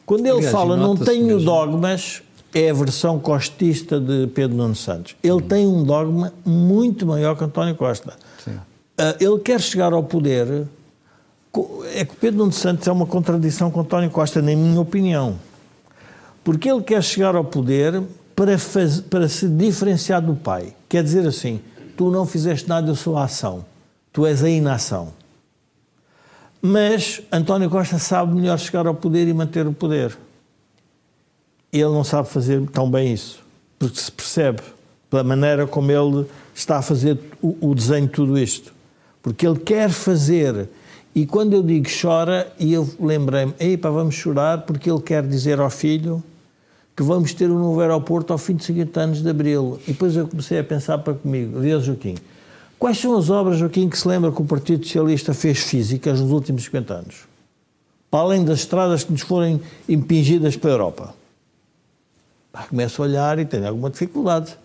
Quando ele Aliás, fala não tenho mesmo. dogmas, é a versão costista de Pedro Nuno Santos. Ele hum. tem um dogma muito maior que António Costa. Uh, ele quer chegar ao poder. É que Pedro Nuno Santos é uma contradição com António Costa, na minha opinião. Porque ele quer chegar ao poder para, faz, para se diferenciar do pai. Quer dizer assim: tu não fizeste nada, eu sou a ação. Tu és a inação. Mas António Costa sabe melhor chegar ao poder e manter o poder. Ele não sabe fazer tão bem isso, porque se percebe pela maneira como ele está a fazer o, o desenho de tudo isto. Porque ele quer fazer, e quando eu digo chora, e eu lembrei-me, pá, vamos chorar, porque ele quer dizer ao filho que vamos ter um novo aeroporto ao fim de 50 anos de abril. E depois eu comecei a pensar para comigo, Deus Joaquim, Quais são as obras, Joaquim, que se lembra que o Partido Socialista fez físicas nos últimos 50 anos? Para além das estradas que nos forem impingidas pela Europa. Começo a olhar e tenho alguma dificuldade.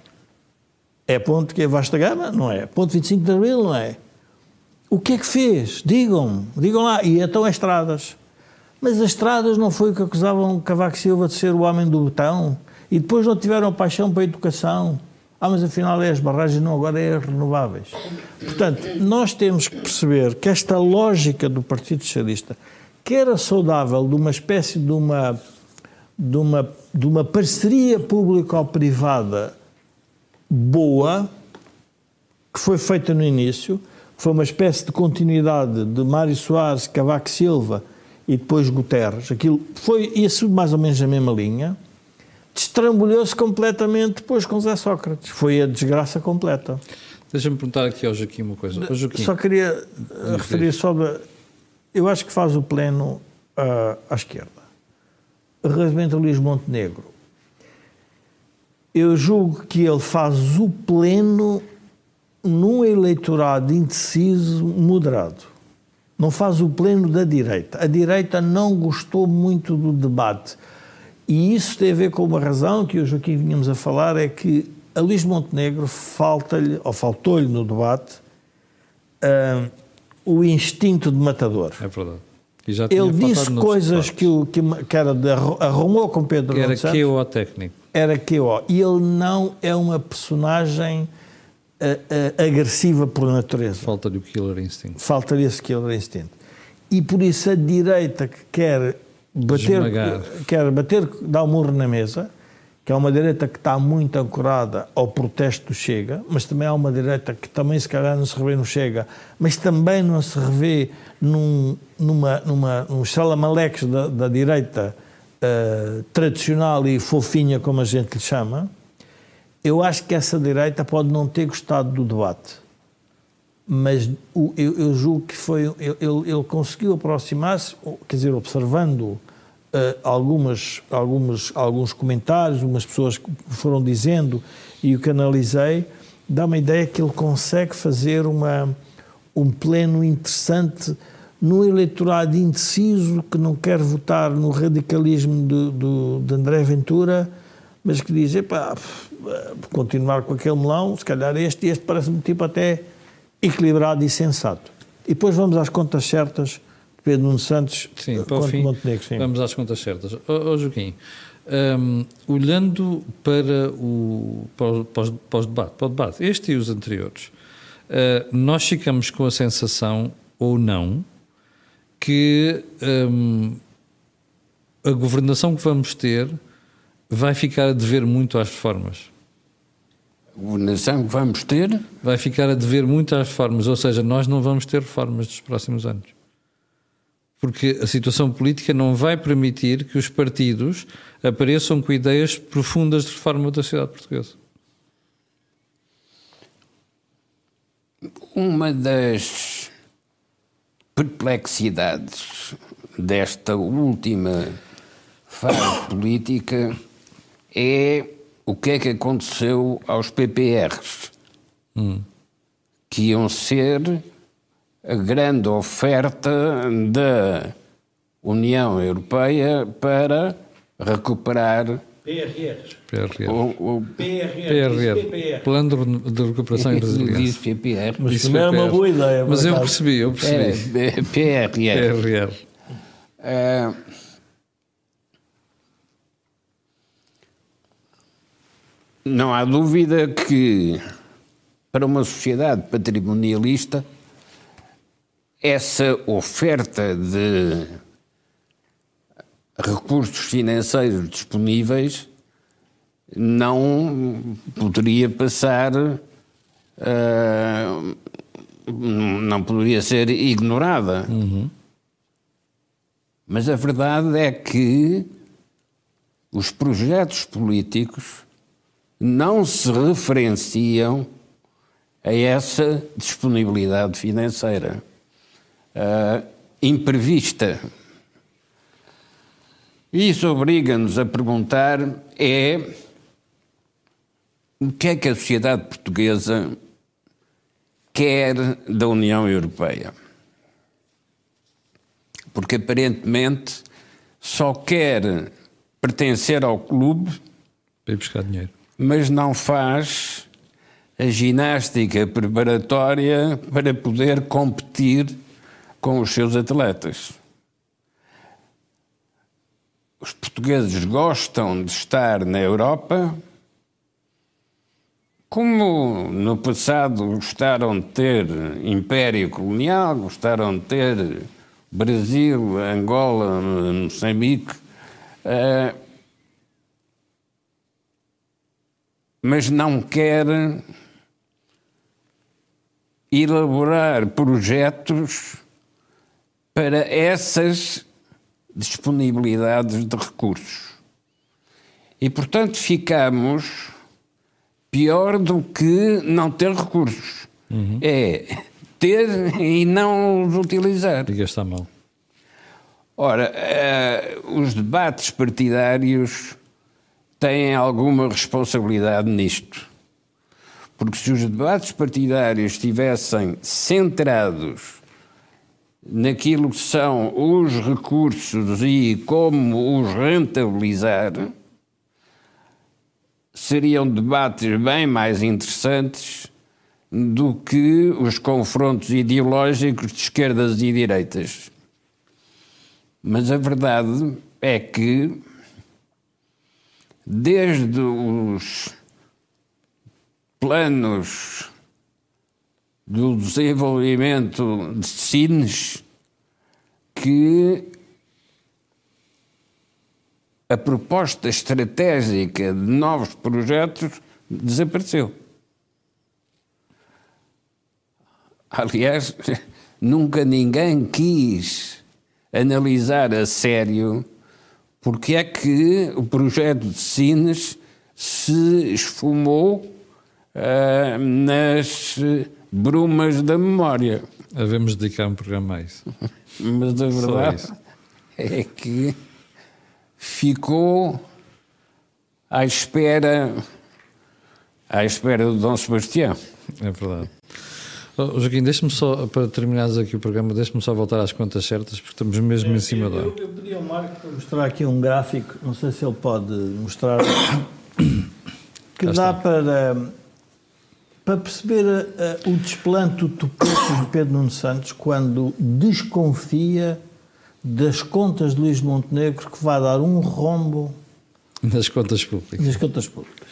É ponto que é vasta gama? Não é. Ponto 25 de Abril? Não é. O que é que fez? Digam-me. Digam lá. E então as estradas. Mas as estradas não foi o que acusavam Cavaco Silva de ser o homem do botão? E depois não tiveram paixão para a educação? Ah, mas afinal é as barragens, não, agora é as renováveis. Portanto, nós temos que perceber que esta lógica do Partido Socialista, que era saudável de uma espécie de uma, de uma, de uma parceria público-privada boa, que foi feita no início, foi uma espécie de continuidade de Mário Soares, Cavaco Silva e depois Guterres, aquilo foi isso mais ou menos a mesma linha, destrambulhou-se completamente depois com Zé Sócrates. Foi a desgraça completa. Deixa-me perguntar aqui ao Joaquim uma coisa. Ao Joaquim, Só queria eh, referir sobre. Eu acho que faz o pleno uh, à esquerda. Relativamente a Luís Montenegro, eu julgo que ele faz o pleno num eleitorado indeciso moderado. Não faz o pleno da direita. A direita não gostou muito do debate e isso tem a ver com uma razão que o Joaquim vínhamos a falar, é que a Luís Montenegro falta-lhe, ou faltou-lhe no debate, uh, o instinto de matador. É verdade. Ele disse coisas que, o, que, que era de, arrumou com Pedro Era Santos. QO técnico. Era QO. E ele não é uma personagem uh, uh, agressiva por natureza. Falta-lhe o killer instinct. Falta-lhe esse killer instinct. E por isso a direita que quer bater, quer bater, dar um murro na mesa, que é uma direita que está muito ancorada ao protesto do Chega, mas também há uma direita que também se calhar não se revê no Chega, mas também não se revê num, numa, numa, num salamaleques da, da direita uh, tradicional e fofinha, como a gente lhe chama, eu acho que essa direita pode não ter gostado do debate, mas o, eu, eu, julgo que foi ele, ele conseguiu aproximar-se, quer dizer, observando uh, algumas, algumas, alguns comentários, umas pessoas que foram dizendo e o que analisei, dá uma ideia que ele consegue fazer uma, um pleno interessante no eleitorado indeciso que não quer votar no radicalismo de, de, de André Ventura, mas que diz, epá, continuar com aquele melão, se calhar este, este parece-me tipo até equilibrado e sensato. E depois vamos às contas certas de Pedro Nuno Santos sim, para o fim, Montenegro. Sim. Vamos às contas certas. Ó Joaquim, um, olhando para o, para, o, para, o debate, para o debate, este e os anteriores, uh, nós ficamos com a sensação, ou não, que um, a governação que vamos ter vai ficar a dever muito às reformas. governação que vamos ter vai ficar a dever muito às reformas, ou seja, nós não vamos ter reformas nos próximos anos. Porque a situação política não vai permitir que os partidos apareçam com ideias profundas de reforma da sociedade portuguesa. Uma das perplexidades desta última fase política é o que é que aconteceu aos PPRs, hum. que iam ser a grande oferta da União Europeia para recuperar PRR. PRR. PRR. Plano de Recuperação e Resiliência. Diz PPR. Mas isso é uma boa ideia. Mas eu percebi, eu percebi. É, PRR. PRR. Uh, não há dúvida que para uma sociedade patrimonialista essa oferta de recursos financeiros disponíveis não poderia passar, uh, não poderia ser ignorada. Uhum. Mas a verdade é que os projetos políticos não se referenciam a essa disponibilidade financeira uh, imprevista. Isso obriga-nos a perguntar é o que é que a sociedade portuguesa quer da União Europeia. Porque aparentemente só quer pertencer ao clube para ir buscar dinheiro. Mas não faz a ginástica preparatória para poder competir com os seus atletas. Os portugueses gostam de estar na Europa, como no passado gostaram de ter império colonial, gostaram de ter Brasil, Angola, Moçambique, uh, mas não quer elaborar projetos para essas disponibilidades de recursos. E, portanto, ficamos pior do que não ter recursos. Uhum. É ter e não os utilizar. E gastar mal. Ora, uh, os debates partidários têm alguma responsabilidade nisto. Porque se os debates partidários estivessem centrados naquilo que são os recursos e como os rentabilizar, seriam debates bem mais interessantes do que os confrontos ideológicos de esquerdas e direitas. Mas a verdade é que, desde os planos do desenvolvimento de Sines que a proposta estratégica de novos projetos desapareceu. Aliás, nunca ninguém quis analisar a sério porque é que o projeto de Sines se esfumou uh, nas brumas da memória. Havemos dedicar um programa a isso. Mas a verdade é que ficou à espera à espera do Dom Sebastião. É verdade. Oh, Joaquim, deixe-me só, para terminares aqui o programa, deixe-me só voltar às contas certas, porque estamos mesmo é, em cima da. Eu, eu pedi ao Marco para mostrar aqui um gráfico, não sei se ele pode mostrar, que dá para para perceber uh, o desplante utópico de Pedro Nuno Santos quando desconfia das contas de Luís Montenegro que vai dar um rombo nas contas públicas. Nas contas públicas.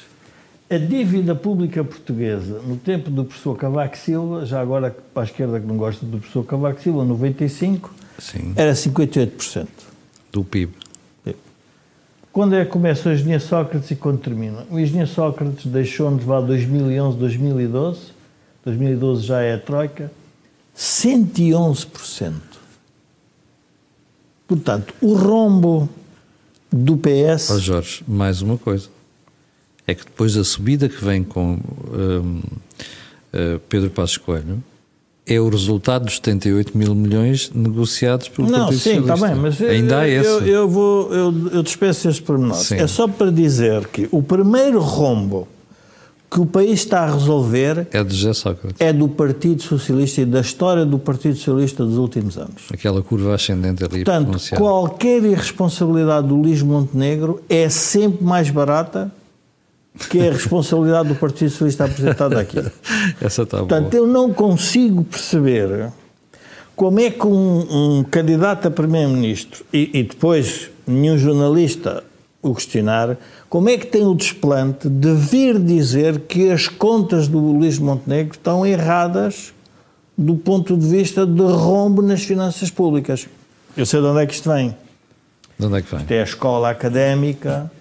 A dívida pública portuguesa, no tempo do professor Cavaco Silva, já agora para a esquerda que não gosta do professor Cavaco Silva, 95, Sim. era 58%. Do PIB. Quando é que começa o engenheiro Sócrates e quando termina? O engenheiro Sócrates deixou-nos vá 2011, 2012, 2012 já é a Troika, 111%. Portanto, o rombo do PS. Oh Jorge, mais uma coisa. É que depois da subida que vem com um, uh, Pedro Passos Coelho, é o resultado dos 78 mil milhões negociados pelo Não, Partido sim, está Socialista. bem, mas Ainda eu, há esse. Eu, eu vou, eu, eu despeço este pormenor. Sim. É só para dizer que o primeiro rombo que o país está a resolver É de José Sócrates. é do Partido Socialista e da história do Partido Socialista dos últimos anos. Aquela curva ascendente ali Portanto, pronunciada. qualquer irresponsabilidade do Luís Montenegro é sempre mais barata que a responsabilidade do Partido Socialista apresentada aqui. Essa está Portanto, boa. eu não consigo perceber como é que um, um candidato a primeiro-ministro e, e depois nenhum jornalista o questionar, como é que tem o desplante de vir dizer que as contas do Luís Montenegro estão erradas do ponto de vista de rombo nas finanças públicas? Eu sei de onde é que isto vem. De onde é que vem? Isto é a escola académica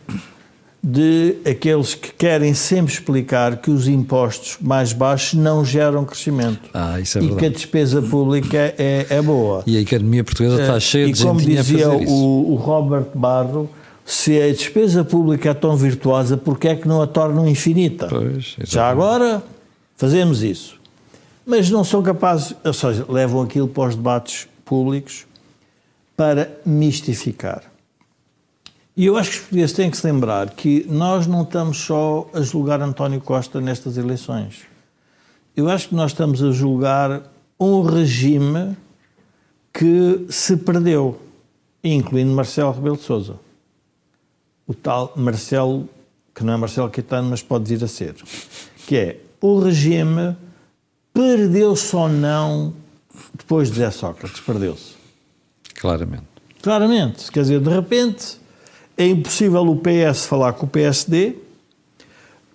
de aqueles que querem sempre explicar que os impostos mais baixos não geram crescimento. Ah, isso é e que a despesa pública é, é boa. E a economia portuguesa está cheia e de como gente a dizia o, o Robert Barro, se a despesa pública é tão virtuosa, porquê é que não a tornam infinita? Pois, Já agora fazemos isso. Mas não são capazes, ou seja, levam aquilo para os debates públicos para mistificar. E eu acho que os portugueses têm que se lembrar que nós não estamos só a julgar António Costa nestas eleições. Eu acho que nós estamos a julgar um regime que se perdeu, incluindo Marcelo Rebelo de Sousa. O tal Marcelo, que não é Marcelo Caetano, mas pode vir a ser. Que é, o regime perdeu-se ou não depois de Zé Sócrates, perdeu-se. Claramente. Claramente. Quer dizer, de repente é impossível o PS falar com o PSD,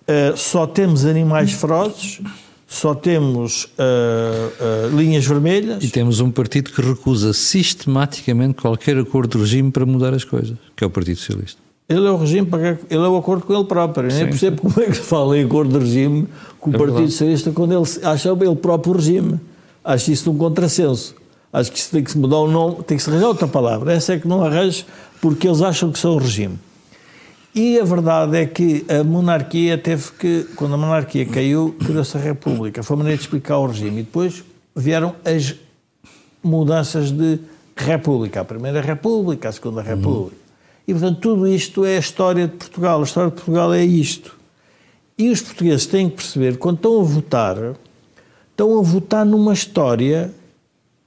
eh, só temos animais ferozes, só temos eh, eh, linhas vermelhas. E temos um partido que recusa sistematicamente qualquer acordo de regime para mudar as coisas, que é o Partido Socialista. Ele é o regime, ele é o acordo com ele próprio. Eu nem Sim, percebo como é que se fala em acordo de regime com o É Partido verdade. Socialista quando ele acha ele próprio regime. Acho isso um contrassenso. Acho que isso tem que se mudar o nome, tem que se arranjar outra palavra. Essa é que não arranja porque eles acham que são o regime. E a verdade é que a monarquia teve que, quando a monarquia caiu, criou-se a República. Foi a maneira de explicar o regime. E depois vieram as mudanças de República. A Primeira República, a Segunda República. E, portanto, tudo isto é a história de Portugal. A história de Portugal é isto. E os portugueses têm que perceber, quando estão a votar, estão a votar numa história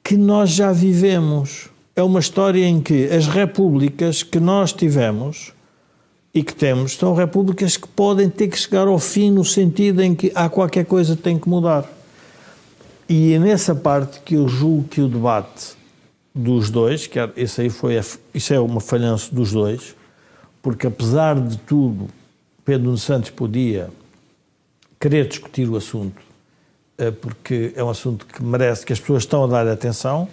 que nós já vivemos. É uma história em que as repúblicas que nós tivemos e que temos são repúblicas que podem ter que chegar ao fim no sentido em que há qualquer coisa que tem que mudar. E é nessa parte que eu julgo que o debate dos dois, que esse aí foi a- isso é uma falhança dos dois, porque apesar de tudo, Pedro Nuno Santos podia querer discutir o assunto, eh, porque é um assunto que merece, que as pessoas estão a dar atenção,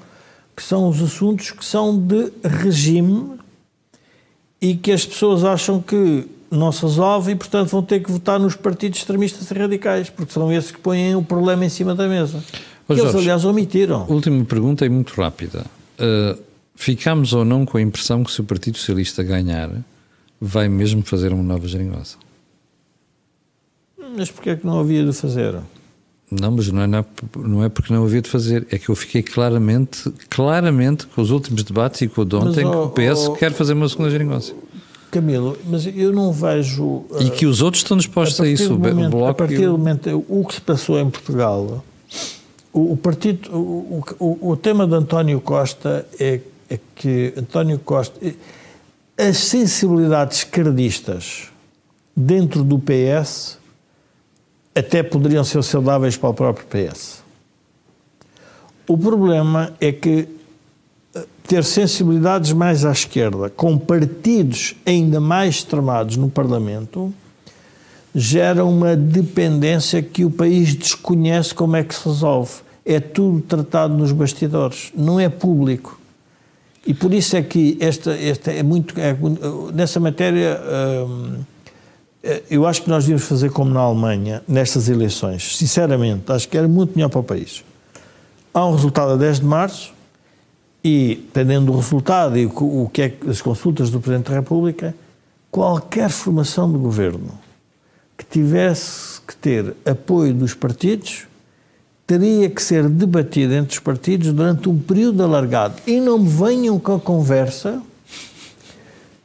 que são os assuntos que são de regime e que as pessoas acham que não se resolve e, portanto, vão ter que votar nos partidos extremistas e radicais, porque são esses que põem o problema em cima da mesa. Ô, Que eles, Jorge, aliás, omitiram. Última pergunta e muito rápida. Uh, ficamos ou não com a impressão que se o Partido Socialista ganhar, vai mesmo fazer uma nova geringonça? Mas porquê é que não havia de fazer? Não, mas não é, na- não é porque não havia de fazer, é que eu fiquei claramente, claramente com os últimos debates e com o de ontem Mas, que o PS ó, quer fazer uma segunda geringonça. Camilo, mas eu não vejo... E que os outros estão dispostos a, partir isso, momento- o Bloco a partir e do momento o que se passou em Portugal, o, o partido, o, o, o tema de António Costa é, é que António Costa, as sensibilidades esquerdistas dentro do PS até poderiam ser saudáveis para o próprio PS. O problema é que eh, ter sensibilidades mais à esquerda, com partidos ainda mais extremados no Parlamento, gera uma dependência que o país desconhece como é que se resolve. É tudo tratado nos bastidores, não é público. E por isso é que esta, esta é muito. É, nessa matéria, hum, eu acho que nós devíamos fazer como na Alemanha, nestas eleições. Sinceramente, acho que era muito melhor para o país. Há um resultado a 10 de março e, dependendo do resultado e o que é as consultas do Presidente da República, qualquer formação de governo que tivesse que ter apoio dos partidos teria que ser debatida entre os partidos durante um período alargado. E não me venham com a conversa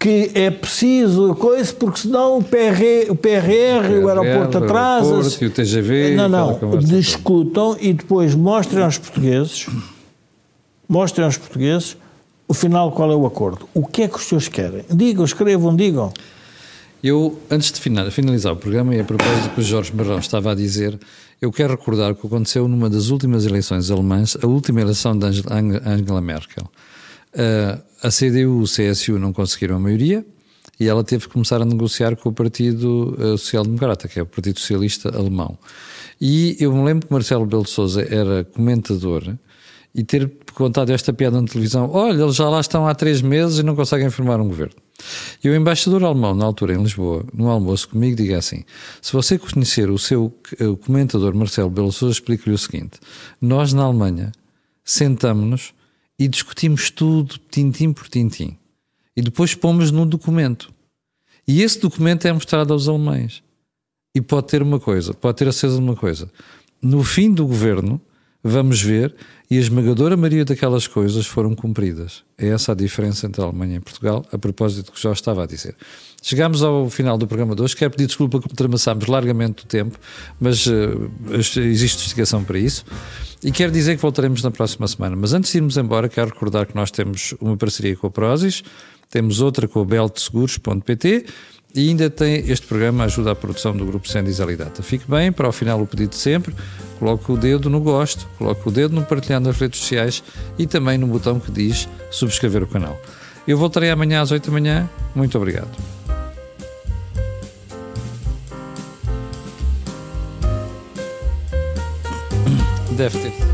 que é preciso coisa, porque senão o, PR, o PRR, o, o aeroporto atrasa. O e o TGV. Não, não. Discutam e depois mostrem aos portugueses, mostrem aos portugueses, o final qual é o acordo. O que é que os senhores querem? Digam, escrevam, digam. Eu, antes de finalizar o programa, e a propósito do que o Jorge Marrão estava a dizer, eu quero recordar o que aconteceu numa das últimas eleições alemãs, a última eleição de Angela Merkel. Uh, a CDU e o CSU não conseguiram a maioria e ela teve que começar a negociar com o Partido uh, Social Democrata, que é o Partido Socialista Alemão. E eu me lembro que Marcelo Belo de Souza era comentador e ter contado esta piada na televisão: olha, eles já lá estão há três meses e não conseguem formar um governo. E o embaixador alemão, na altura em Lisboa, no almoço comigo, diga assim: se você conhecer o seu o comentador Marcelo Belo Souza, explique-lhe o seguinte: nós na Alemanha sentamos-nos e discutimos tudo, tintim por tintim, e depois pomos num documento. E esse documento é mostrado aos alemães. E pode ter uma coisa, pode ter a certeza de uma coisa: no fim do governo, vamos ver e a esmagadora maioria daquelas coisas foram cumpridas. É essa a diferença entre a Alemanha e Portugal, a propósito do que já estava a dizer. Chegamos ao final do programa de hoje. Quero pedir desculpa que ultrapassámos largamente o tempo, mas uh, existe justificação para isso. E quero dizer que voltaremos na próxima semana. Mas antes de irmos embora, quero recordar que nós temos uma parceria com a Prozis, temos outra com a beltseguros.pt e ainda tem este programa ajuda à produção do Grupo Sendis Alidata. Fique bem, para o final o pedido de sempre, coloque o dedo no gosto, coloque o dedo no partilhar nas redes sociais e também no botão que diz subscrever o canal. Eu voltarei amanhã às 8 da manhã. Muito obrigado. Deve ter.